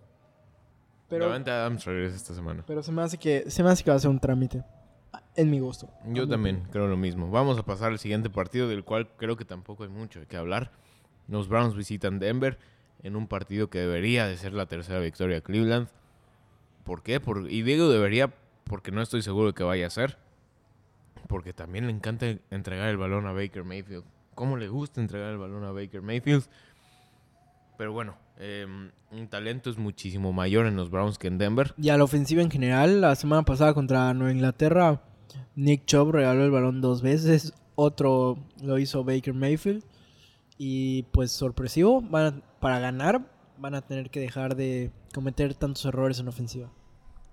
Pero, Davante Adams regresa esta semana. pero se, me hace que, se me hace que va a ser un trámite. En mi gusto. Yo también creo lo mismo. Vamos a pasar al siguiente partido, del cual creo que tampoco hay mucho qué hablar. Los Browns visitan Denver en un partido que debería de ser la tercera victoria de Cleveland. ¿Por qué? Por- y digo debería porque no estoy seguro que vaya a ser. Porque también le encanta entregar el balón a Baker Mayfield. ¿Cómo le gusta entregar el balón a Baker Mayfield? Pero bueno, eh, un talento es muchísimo mayor en los Browns que en Denver. Y a la ofensiva en general, la semana pasada contra Nueva Inglaterra, Nick Chubb regaló el balón dos veces, otro lo hizo Baker Mayfield. Y pues sorpresivo, van a- para ganar van a tener que dejar de cometer tantos errores en ofensiva.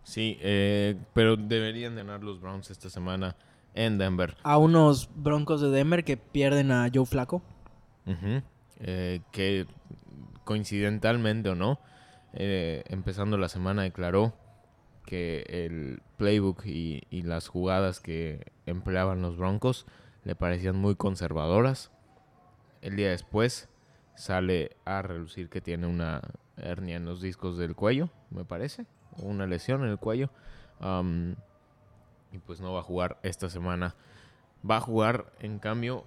Sí, eh, pero deberían ganar los Browns esta semana en Denver. A unos Broncos de Denver que pierden a Joe Flaco. Eh, que coincidentalmente o no, eh, empezando la semana declaró que el playbook y, y las jugadas que empleaban los Broncos le parecían muy conservadoras. El día después sale a relucir que tiene una hernia en los discos del cuello, me parece, o una lesión en el cuello. Y pues no va a jugar esta semana. Va a jugar, en cambio,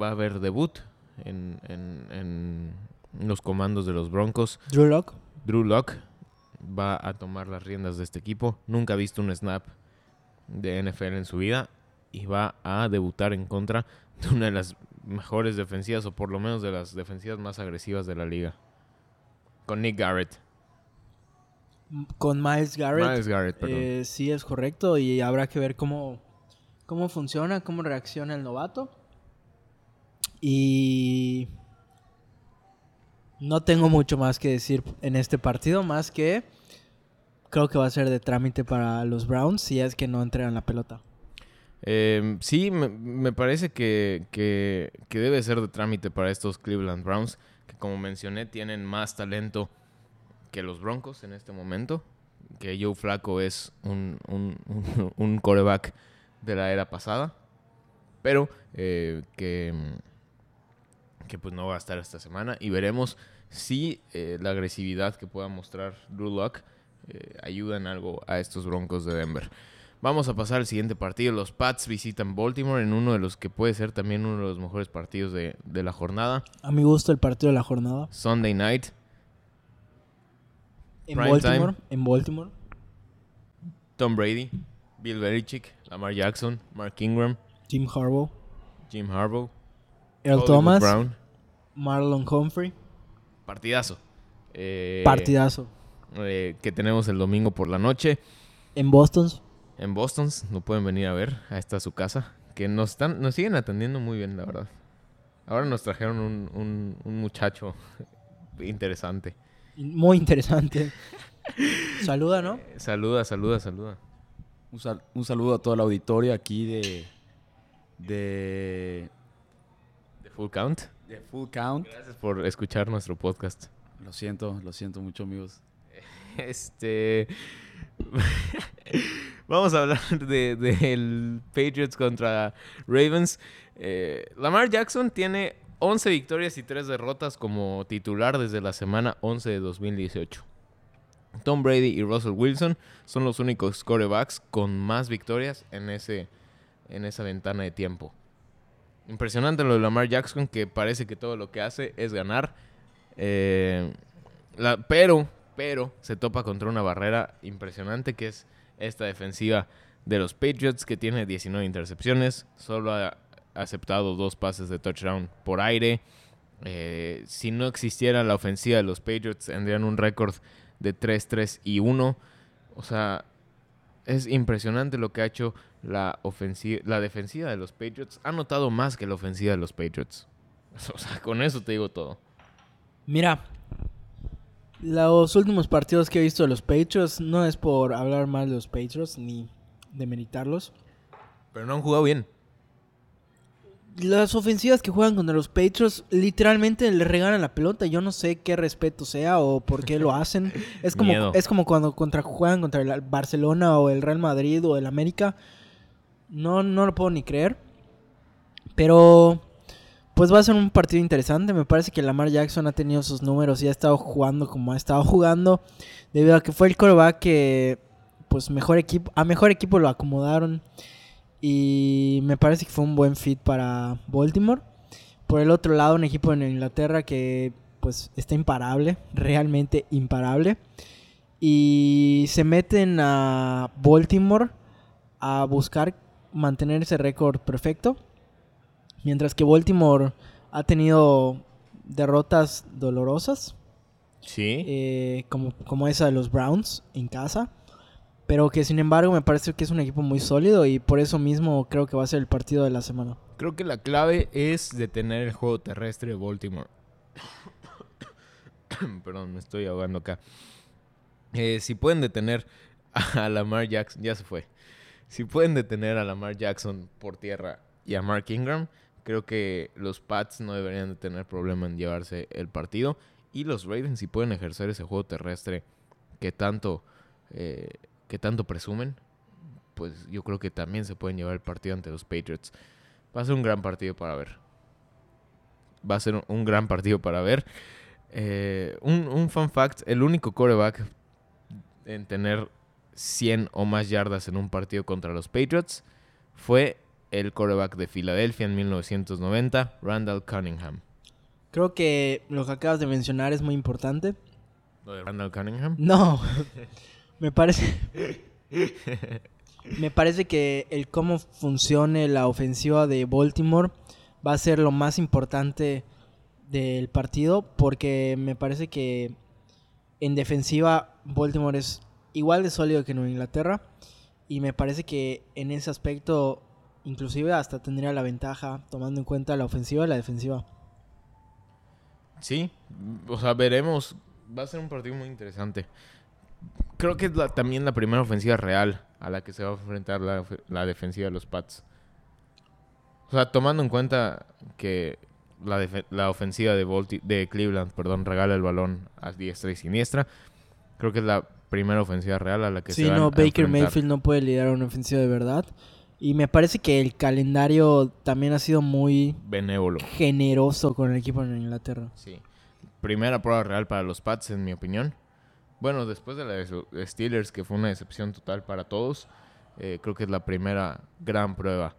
va a haber debut en, en- en los comandos de los Broncos. Drew Lock. Drew Lock va a tomar las riendas de este equipo. Nunca ha visto un snap de NFL en su vida y va a debutar en contra de una de las mejores defensivas o por lo menos de las defensivas más agresivas de la liga. Con Nick Garrett. Con Miles Garrett. Miles Garrett, perdón. Eh, sí, es correcto. Y habrá que ver cómo, cómo funciona, cómo reacciona el novato. Y no tengo mucho más que decir en este partido, más que creo que va a ser de trámite para los Browns si es que no entregan la pelota. Eh, sí, me, parece que, que- debe ser de trámite para estos Cleveland Browns, que como mencioné tienen más talento que los Broncos en este momento, que Joe Flaco es un, un, un- coreback de la era pasada, pero eh, que, que pues no va a estar esta semana y veremos si eh, la agresividad que pueda mostrar Drew Lock eh, ayuda en algo a estos Broncos de Denver. Vamos a pasar al siguiente partido. Los Pats visitan Baltimore en uno de los que puede ser también uno de los mejores partidos de, de la jornada. A mi gusto el partido de la jornada. Sunday night. En Prime Baltimore. time. En Baltimore. Tom Brady, Bill Belichick, Lamar Jackson, Mark Ingram, Jim Harbaugh. Jim Harbaugh, Earl Hollywood Thomas. Brown. Marlon Humphrey. Partidazo. Eh, Partidazo. eh, que tenemos el domingo por la noche En Boston. En Boston. Lo pueden venir a ver. A esta su casa. Que nos están, nos siguen atendiendo muy bien, la verdad. Ahora nos trajeron un, un- un muchacho interesante. Muy interesante. Saluda, ¿no? Eh, Saluda, saluda, saluda. Un, sal- un saludo a toda la auditoria aquí de, de, De Full Count. de Full Count. Gracias por escuchar nuestro podcast. Lo siento, lo siento mucho, amigos. Este. Vamos a hablar de, del Patriots contra Ravens. Eh, Lamar Jackson tiene 11 victorias y 3 derrotas como titular desde la semana 11 de 2018. Tom Brady y Russell Wilson son los únicos quarterbacks con más victorias en, ese, en esa ventana de tiempo. Impresionante lo de Lamar Jackson, que parece que todo lo que hace es ganar. Eh, pero, pero se topa contra una barrera impresionante que es esta defensiva de los Patriots que tiene 19 intercepciones, solo ha aceptado dos pases de touchdown por aire. Eh, si no existiera la ofensiva de los Patriots tendrían un récord de 3-3 y 1. O sea, es impresionante lo que ha hecho la, la defensiva de los Patriots. Ha notado más que la ofensiva de los Patriots. O sea, con eso te digo todo. Mira, los últimos partidos que he visto de los Patriots no es por hablar mal de los Patriots ni demeritarlos. Pero no han jugado bien. Las ofensivas que juegan contra los Patriots literalmente le regalan la pelota. Yo no sé qué respeto sea o por qué lo hacen. Es como, Miedo. es como cuando contra, juegan contra el Barcelona o el Real Madrid o el América. No, no lo puedo ni creer. Pero pues va a ser un partido interesante. Me parece que Lamar Jackson ha tenido sus números y ha estado jugando como ha estado jugando. Debido a que fue el coreback que pues mejor equipo, a mejor equipo lo acomodaron. Y me parece que fue un buen fit para Baltimore. Por el otro lado, un equipo en Inglaterra que pues está imparable, realmente imparable. Y se meten a Baltimore a buscar mantener ese récord perfecto. Mientras que Baltimore ha tenido derrotas dolorosas, Sí. eh, como, como esa de los Browns en casa. Pero que sin embargo me parece que es un equipo muy sólido y por eso mismo creo que va a ser el partido de la semana. Creo que la clave es detener el juego terrestre de Baltimore. Perdón, me estoy ahogando acá. Eh, si pueden detener a Lamar Jackson, ya se fue. Si pueden detener a Lamar Jackson por tierra y a Mark Ingram, creo que los Pats no deberían de tener problema en llevarse el partido. Y los Ravens, si pueden ejercer ese juego terrestre que tanto, eh, que tanto presumen, pues yo creo que también se pueden llevar el partido ante los Patriots. Va a ser un gran partido para ver. Va a ser un, gran partido para ver. Eh, un, un fun fact, el único coreback en tener 100 o más yardas en un partido contra los Patriots fue el coreback de Filadelfia en 1990, Randall Cunningham. Creo que lo que acabas de mencionar es muy importante. ¿Lo de Randall Cunningham? No, me parece... Me parece que el cómo funcione la ofensiva de Baltimore va a ser lo más importante del partido porque me parece que en defensiva Baltimore es igual de sólido que Nueva Inglaterra y me parece que en ese aspecto inclusive hasta tendría la ventaja tomando en cuenta la ofensiva y la defensiva. Sí, o sea, veremos. Va a ser un partido muy interesante. Creo que es la- también la primera ofensiva real a la que se va a enfrentar la, la defensiva de los Pats. O sea, tomando en cuenta que la, la ofensiva de, de Cleveland perdón, regala el balón a diestra y siniestra, creo que es la primera ofensiva real a la que Sí, se van no, a Baker enfrentar. Mayfield no puede liderar una ofensiva de verdad. Y me parece que el calendario también ha sido muy Benévolo. generoso con el equipo en Inglaterra. Sí. Primera prueba real para los Pats, en mi opinión. Bueno, después de la de Steelers, que fue una decepción total para todos, eh, creo que es la primera gran prueba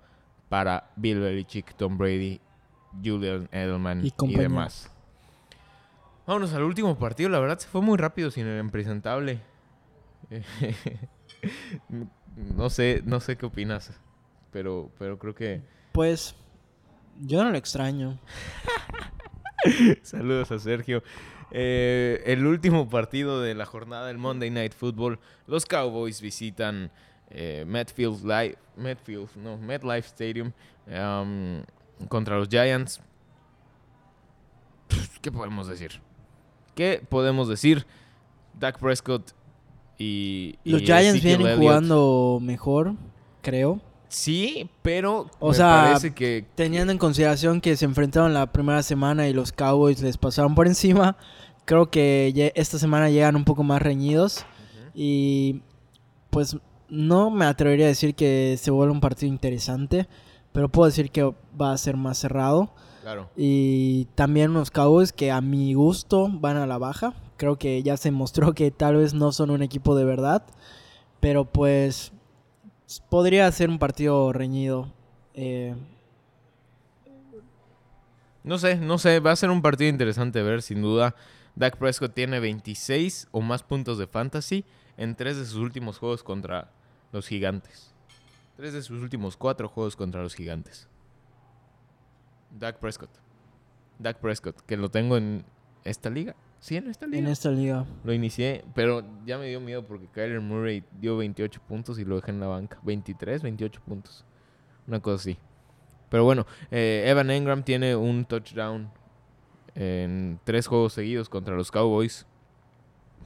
para Bill Belichick, Tom Brady, Julian Edelman Y demás. Vámonos al último partido. La verdad se fue muy rápido sin el impresentable. no sé, no sé qué opinas, pero, pero creo que Pues yo no lo extraño. Saludos a Sergio. Eh, el último partido de la jornada del Monday Night Football. Los Cowboys visitan eh, Metfield Live, Metfield, no, MetLife Stadium um, contra los Giants. ¿Qué podemos decir? ¿Qué podemos decir? Dak Prescott y, y Los Giants Ezekiel vienen Elliott. jugando mejor, creo. Sí, pero O me sea, parece que Teniendo en consideración que se enfrentaron la primera semana y los Cowboys les pasaron por encima, creo que esta semana llegan un poco más reñidos. Y pues no me atrevería a decir que se vuelve un partido interesante, pero puedo decir que va a ser más cerrado. claro. Y también unos Cowboys que a mi gusto van a la baja. Creo que ya se mostró que tal vez no son un equipo de verdad. Pero pues podría ser un partido reñido. Eh, No sé, no sé, va a ser un partido interesante ver, sin duda. Dak Prescott tiene 26 o más puntos de fantasy en tres de sus últimos juegos contra los gigantes. Tres de sus últimos cuatro juegos contra los gigantes. Dak Prescott. Dak Prescott, que lo tengo en esta liga. Sí, en esta liga. en esta liga. Lo inicié, pero ya me dio miedo porque Kyler Murray dio 28 puntos y lo dejé en la banca. 23, 28 puntos. Una cosa así. Pero bueno, eh, Evan Engram tiene un touchdown en tres juegos seguidos contra los Cowboys.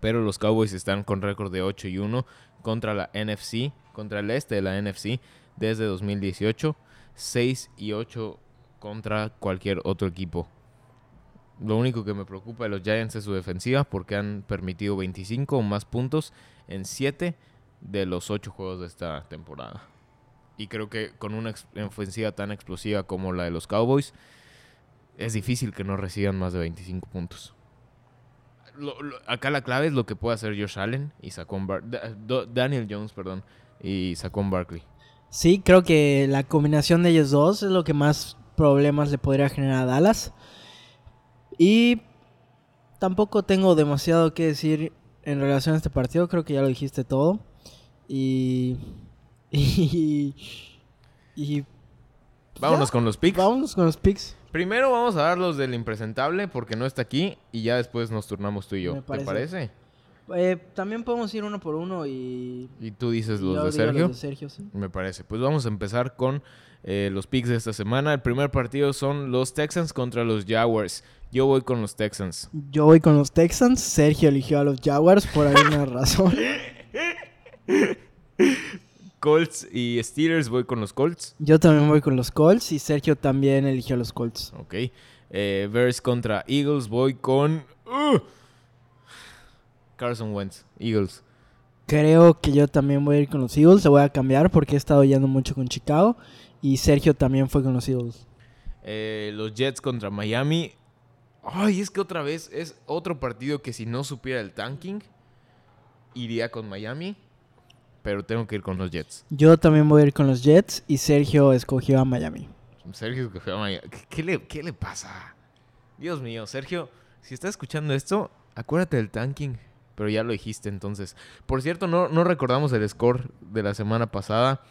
Pero los Cowboys están con récord de 8 y 1 contra la NFC, contra el este de la NFC desde 2018. 6 y 8 contra cualquier otro equipo. Lo único que me preocupa de los Giants es su defensiva porque han permitido 25 o más puntos en 7 de los 8 juegos de esta temporada. Y creo que con una ofensiva tan explosiva como la de los Cowboys, es difícil que no reciban más de 25 puntos. Lo- lo- acá la clave es lo que puede hacer Josh Allen y Saquon Daniel Jones, perdón, y Saquon Barkley. Sí, creo que la combinación de ellos dos es lo que más problemas le podría generar a Dallas. Y tampoco tengo demasiado que decir en relación a este partido. Creo que ya lo dijiste todo. Y. Y. y Vámonos Ya, con los picks. vámonos con los picks. Primero vamos a dar los del impresentable porque no está aquí y ya después nos turnamos tú y yo. Me ¿Te parece. Eh, también podemos ir uno por uno y. Y tú dices los de Sergio. de Sergio, sí. Me parece. Pues vamos a empezar con eh, los picks de esta semana. El primer partido son los Texans contra los Jaguars. Yo voy con los Texans. Yo voy con los Texans. Sergio eligió a los Jaguars por alguna razón. Colts y Steelers, voy con los Colts. Yo también voy con los Colts y Sergio también eligió a los Colts. Ok. Eh, Bears contra Eagles, voy con... ¡uh! Carson Wentz, Eagles. Creo que yo también voy a ir con los Eagles. Le voy a cambiar porque he estado yendo mucho con Chicago. Y Sergio también fue con los Eagles. Eh, los Jets contra Miami. Ay, es que otra vez es otro partido que si no supiera el tanking, iría con Miami. Pero tengo que ir con los Jets. Yo también voy a ir con los Jets y Sergio escogió a Miami. Sergio escogió a Miami. ¿Qué, qué le, qué le pasa? Dios mío, Sergio, si estás escuchando esto, acuérdate del tanking. Pero ya lo dijiste entonces. Por cierto, no, no recordamos el score de la semana pasada.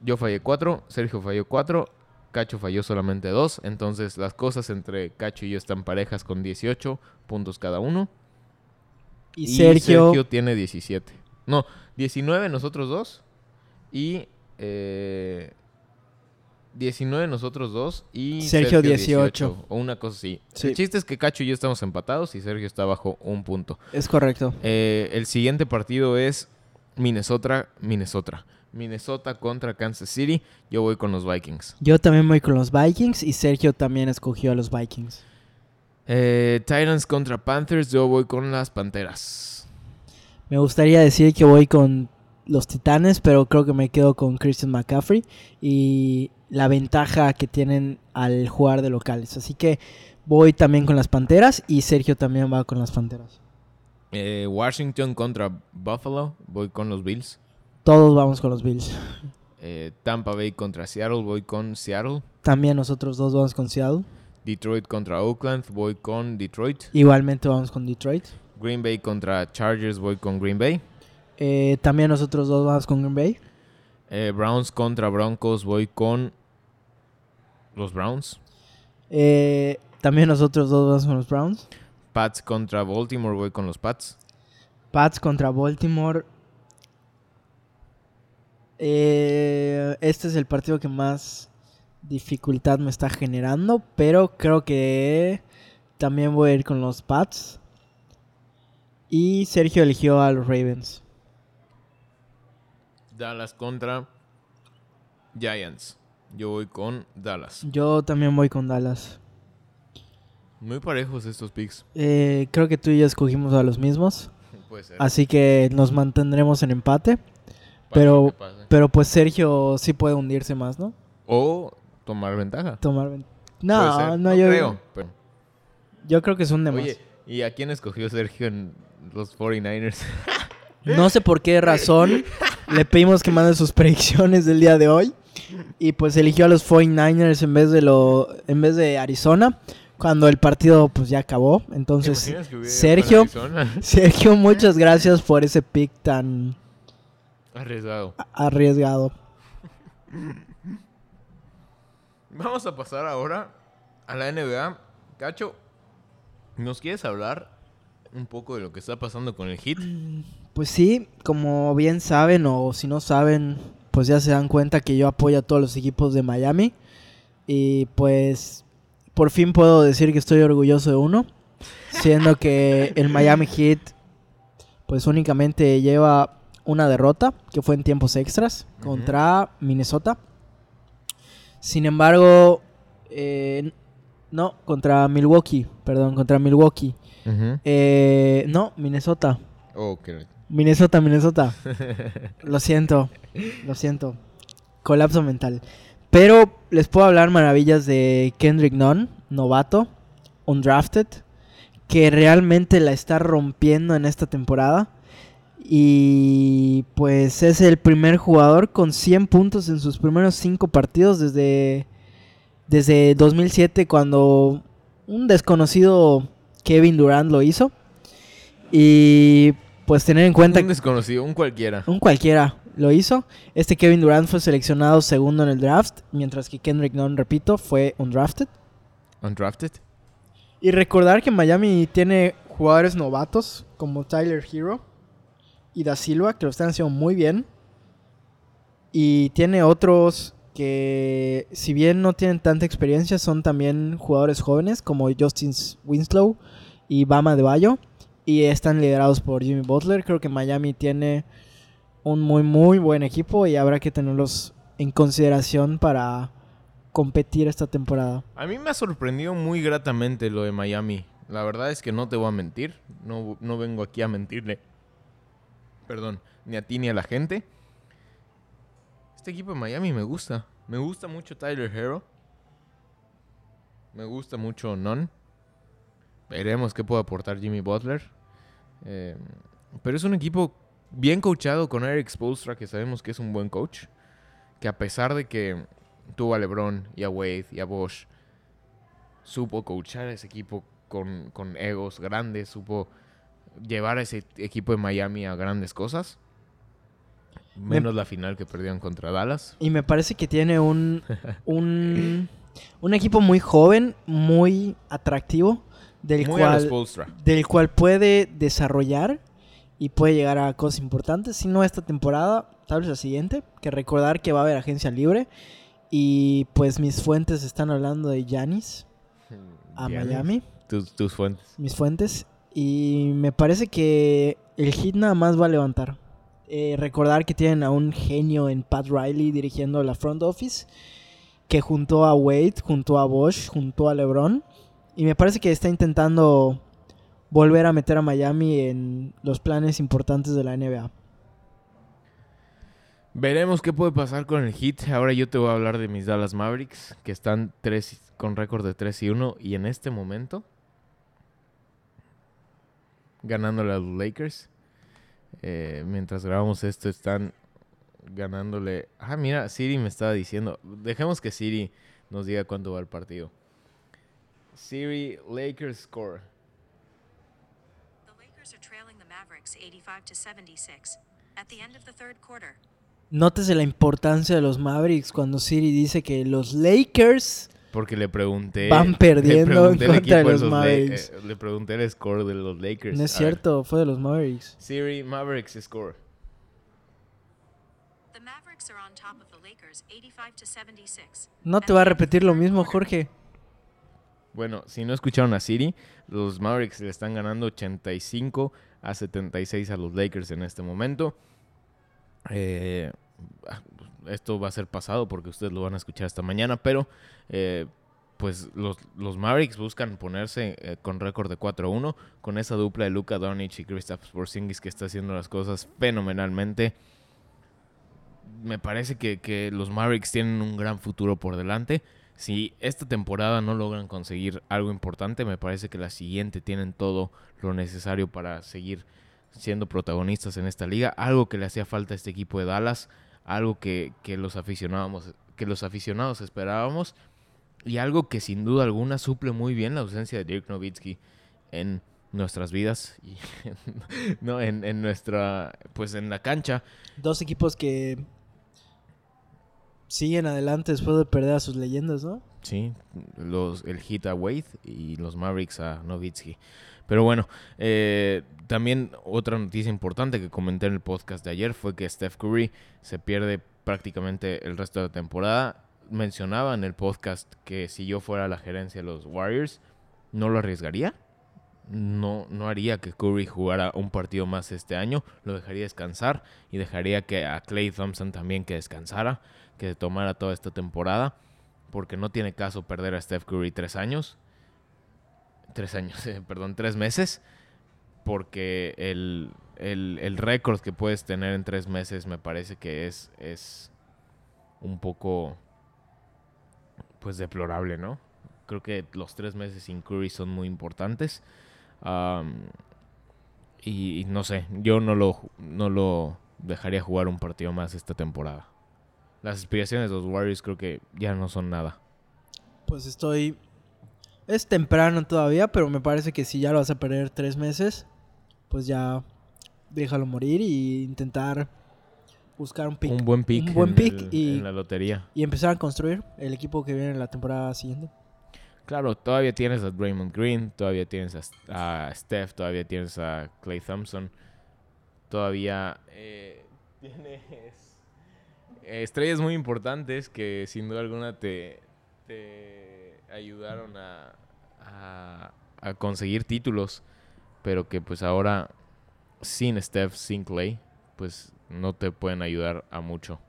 Yo fallé 4, Sergio falló 4, Cacho falló solamente 2. Entonces las cosas entre Cacho y yo están parejas con 18 puntos cada uno. Y, Sergio, tiene 17. No, 19 nosotros dos. Y eh, 19 nosotros dos. Y Sergio 18. O una cosa así. Sí. El chiste es que Cacho y yo estamos empatados y Sergio está bajo un punto. es correcto. Eh, el siguiente partido es Minnesota, Minnesota. Minnesota contra Kansas City. Yo voy con los Vikings. Yo también voy con los Vikings y Sergio también escogió a los Vikings. Eh, Titans contra Panthers. Yo voy con las Panteras. Me gustaría decir que voy con los Titanes, pero creo que me quedo con Christian McCaffrey y la ventaja que tienen al jugar de locales. Así que voy también con las Panteras y Sergio también va con las Panteras. Eh, Washington contra Buffalo. Voy con los Bills. Todos vamos con los Bills. Eh, Tampa Bay contra Seattle. Voy con Seattle. También nosotros dos vamos con Seattle. Detroit contra Oakland. Voy con Detroit. Igualmente vamos con Detroit. Green Bay contra Chargers. Voy con Green Bay. Eh, también nosotros dos vamos con Green Bay. Eh, Browns contra Broncos. Voy con los Browns. Eh, también nosotros dos vamos con los Browns. Pats contra Baltimore. Voy con los Pats. Pats contra Baltimore. Eh, este es el partido que más dificultad me está generando, pero creo que también voy a ir con los Pats. Y Sergio eligió a los Ravens. Dallas contra Giants. Yo voy con Dallas. Yo también voy con Dallas. Muy parejos estos picks. Eh, creo que tú y yo escogimos a los mismos. Puede ser. Así que nos mantendremos en empate. Pase pero-. Pero pues Sergio sí puede hundirse más, ¿no? O tomar ventaja. Tomar... No, no, yo creo. pero- Yo creo que es un de más. Oye, ¿y a quién escogió Sergio en los 49ers? No sé por qué razón le pedimos que mande sus predicciones del día de hoy. Y pues eligió a los 49ers en vez de lo en vez de Arizona. Cuando el partido pues ya acabó. ¿Te Entonces, Sergio? Sergio, muchas gracias por ese pick tan Arriesgado. arriesgado. Vamos a pasar ahora a la NBA. Cacho, ¿nos quieres hablar un poco de lo que está pasando con el Heat? Pues sí, como bien saben o si no saben, pues ya se dan cuenta que yo apoyo a todos los equipos de Miami. Y pues por fin puedo decir que estoy orgulloso de uno. Siendo que el Miami Heat pues únicamente lleva una derrota, que fue en tiempos extras, contra Minnesota. Sin embargo, eh, no, contra Milwaukee, perdón, contra Milwaukee. Eh, no, Minnesota. Oh, Minnesota, Minnesota. Lo siento, lo siento. Colapso mental. Pero les puedo hablar maravillas de Kendrick Nunn, novato, undrafted, que realmente la está rompiendo en esta temporada. Y pues es el primer jugador con 100 puntos en sus primeros 5 partidos desde, desde 2007 cuando un desconocido Kevin Durant lo hizo. Y pues tener en cuenta un desconocido, un cualquiera. un cualquiera lo hizo. Este Kevin Durant fue seleccionado segundo en el draft, mientras que Kendrick Nunn, repito, fue undrafted. Undrafted. Y recordar que Miami tiene jugadores novatos como Tyler Hero y Da Silva que lo están haciendo muy bien. Y tiene otros que, si bien no tienen tanta experiencia, son también jugadores jóvenes como Justin Winslow y Bama de Bayo. Y están liderados por Jimmy Butler. Creo que Miami tiene un muy, muy buen equipo y habrá que tenerlos en consideración para competir esta temporada. A mí me ha sorprendido muy gratamente lo de Miami. La verdad es que no te voy a mentir. No, no vengo aquí a mentirle. Perdón, ni a ti ni a la gente. Este equipo de Miami me gusta. Me gusta mucho Tyler Hero. Me gusta mucho Non. Veremos qué puede aportar Jimmy Butler. Eh, pero es un equipo bien coachado con Eric Spoelstra, que sabemos que es un buen coach. Que a pesar de que tuvo a LeBron y a Wade y a Bosch, supo coachar a ese equipo con, con egos grandes, supo llevar a ese equipo de Miami a grandes cosas. Menos la final que perdieron contra Dallas. Y me parece que tiene un, un, un equipo muy joven, muy atractivo, del Muy cual, del cual puede desarrollar y puede llegar a cosas importantes. Si no esta temporada, tal vez la siguiente. Que recordar que va a haber agencia libre. Y pues mis fuentes están hablando de Giannis a Giannis. Miami. Tus, tus fuentes. mis fuentes. Y me parece que el hit nada más va a levantar. Eh, recordar que tienen a un genio en Pat Riley dirigiendo la front office. Que juntó a Wade, juntó a Bosch, juntó a LeBron. Y me parece que está intentando volver a meter a Miami en los planes importantes de la NBA. Veremos qué puede pasar con el Heat. Ahora yo te voy a hablar de mis Dallas Mavericks, que están tres, con récord de 3 y 1. Y en este momento, ganándole a los Lakers. Eh, mientras grabamos esto, están ganándole. Ah, mira, Siri me estaba diciendo. Dejemos que Siri nos diga cuánto va el partido. Siri, Lakers score. The Lakers are trailing the Mavericks 85 to 76 at the end of the third quarter. Nótese la importancia de los Mavericks cuando Siri dice que los Lakers Porque le pregunté. Van le perdiendo pregunté el contra de los Mavericks. eh, le pregunté el score de los Lakers. no es A ver. cierto, fue de los Mavericks. Siri, Mavericks score. The Mavericks are on top of the Lakers 85 to 76. No te va a repetir lo mismo, Jorge. Bueno, si no escucharon a Siri, los Mavericks le están ganando 85 a 76 a los Lakers en este momento. Eh, esto va a ser pasado porque ustedes lo van a escuchar esta mañana, pero eh, pues los, los Mavericks buscan ponerse eh, con récord de 4-1 con esa dupla de Luka Doncic y Kristaps Porzingis que está haciendo las cosas fenomenalmente. Me parece que, que los Mavericks tienen un gran futuro por delante. Si esta temporada no logran conseguir algo importante, me parece que la siguiente tienen todo lo necesario para seguir siendo protagonistas en esta liga. Algo que le hacía falta a este equipo de Dallas, algo que, que los aficionados, que los aficionados esperábamos y algo que sin duda alguna suple muy bien la ausencia de Dirk Nowitzki en nuestras vidas y no en, en nuestra pues en la cancha Dos equipos que siguen adelante después de perder a sus leyendas, ¿no? Sí, los, el hit a Wade y los Mavericks a Nowitzki. Pero bueno, eh, también otra noticia importante que comenté en el podcast de ayer fue que Steph Curry se pierde prácticamente el resto de la temporada. Mencionaba en el podcast que si yo fuera la gerencia de los Warriors, no lo arriesgaría. No, no haría que Curry jugara un partido más este año. Lo dejaría descansar y dejaría que a Clay Thompson también que descansara, que tomara toda esta temporada porque no tiene caso perder a Steph Curry tres años. Tres años, perdón, tres meses. Porque el, el, el récord que puedes tener en tres meses me parece que es, es un poco, pues, deplorable, ¿no? Creo que los tres meses sin Curry son muy importantes. Y, y no sé, yo no lo, no lo dejaría jugar un partido más esta temporada. Las aspiraciones de los Warriors creo que ya no son nada. Pues estoy... Es temprano todavía, pero me parece que si ya lo vas a perder tres meses, pues ya déjalo morir y intentar buscar un pick. Un buen pick, Un buen en, pick el- y, en la lotería. y empezar a construir el equipo que viene en la temporada siguiente. Claro, todavía tienes a Draymond Green, todavía tienes a, a Steph, todavía tienes a Clay Thompson, todavía eh, tienes estrellas muy importantes que sin duda alguna te, ayudaron a conseguir títulos, pero que pues ahora sin Steph, sin Clay, pues no te pueden ayudar a mucho.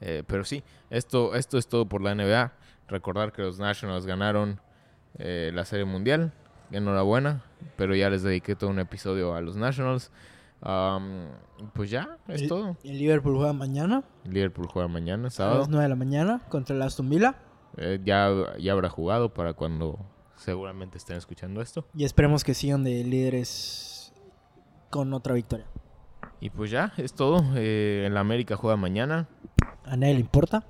Eh, pero sí, esto, esto es todo por la NBA. Recordar que los Nationals ganaron eh, la Serie Mundial. Enhorabuena. Pero ya les dediqué todo un episodio a los Nationals. Am, pues ya, es El- todo. El Liverpool juega mañana Liverpool juega mañana, a las sábado. 9 de la mañana contra el Aston Villa. Eh, ya, ya habrá jugado para cuando seguramente estén escuchando esto. Y esperemos que sigan de líderes con otra victoria. Y pues ya, es todo. Eh, en la América juega mañana. ¿A nadie le importa?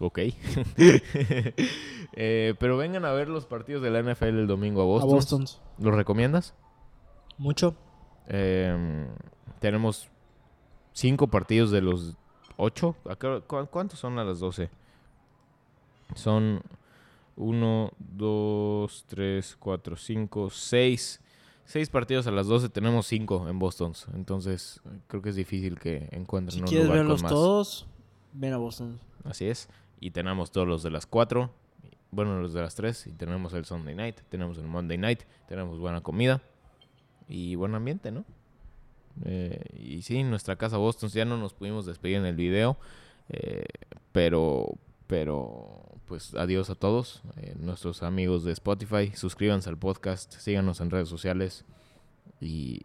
Ok. Eh, pero vengan a ver los partidos de la NFL el domingo a Boston. A Boston. ¿Los recomiendas? Mucho. Em, tenemos cinco partidos de los ocho. ¿A qué hora- cu- ¿Cuántos son a las doce? Son uno, dos, tres, cuatro, cinco, seis. Seis partidos a las 12. Tenemos cinco en Boston. Entonces, creo que es difícil que encuentren Si un quieres lugar con verlos más. todos, ven a Boston. Así es. Y tenemos todos los de las 4. Bueno, los de las 3. Y tenemos el Sunday night. Tenemos el Monday night. Tenemos buena comida. Y buen ambiente, ¿no? Eh, y sí, nuestra casa Boston. Ya no nos pudimos despedir en el video. eh, pero, pero, pues adiós a todos. eh, nuestros amigos de Spotify. Suscríbanse al podcast. Síganos en redes sociales. Y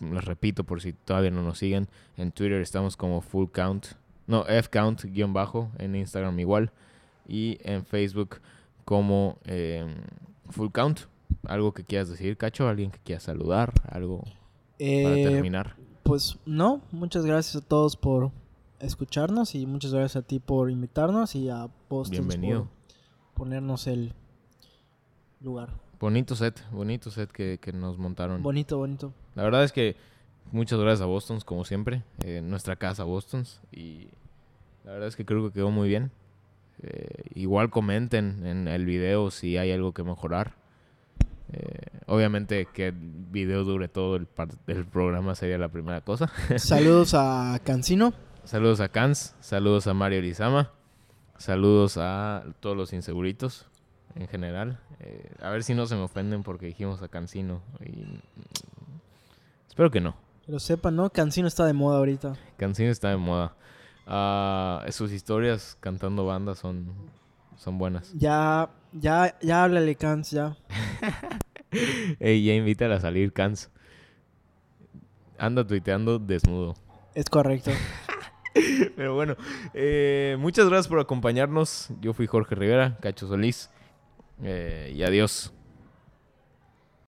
les repito por si todavía no nos siguen. En Twitter estamos como Full Count. No, F-Count guion bajo. En Instagram igual. Y en Facebook como Full Count. ¿Algo que quieras decir, Cacho? ¿Alguien que quieras saludar? ¿Algo para Eh, terminar? Pues no, muchas gracias a todos por escucharnos y muchas gracias a ti por invitarnos y a Boston Bienvenido. por ponernos el lugar. Bonito set, bonito set que, que nos montaron. Bonito, bonito. La verdad es que muchas gracias a Boston, como siempre. eh, nuestra casa Boston. Y la verdad es que creo que quedó muy bien. Eh, igual comenten en el video si hay algo que mejorar. Eh, obviamente que el video dure todo el, par- el programa sería la primera cosa. Saludos a Cancino. saludos a Kans, saludos a Mario Lizama, saludos a todos los inseguritos en general. Eh, a ver si no se me ofenden porque dijimos a Cancino. Y... Espero que no. Lo sepan, ¿no? Cancino está de moda ahorita. Cancino está de moda. Ah, sus historias cantando bandas son, son buenas. Ya, ya, ya háblale, Cans, ya. Ey, ya invítala a salir, Cans. Anda tuiteando desnudo. Es correcto. Pero bueno, eh, muchas gracias por acompañarnos. Yo fui Jorge Rivera, Cacho Solís. eh, y adiós.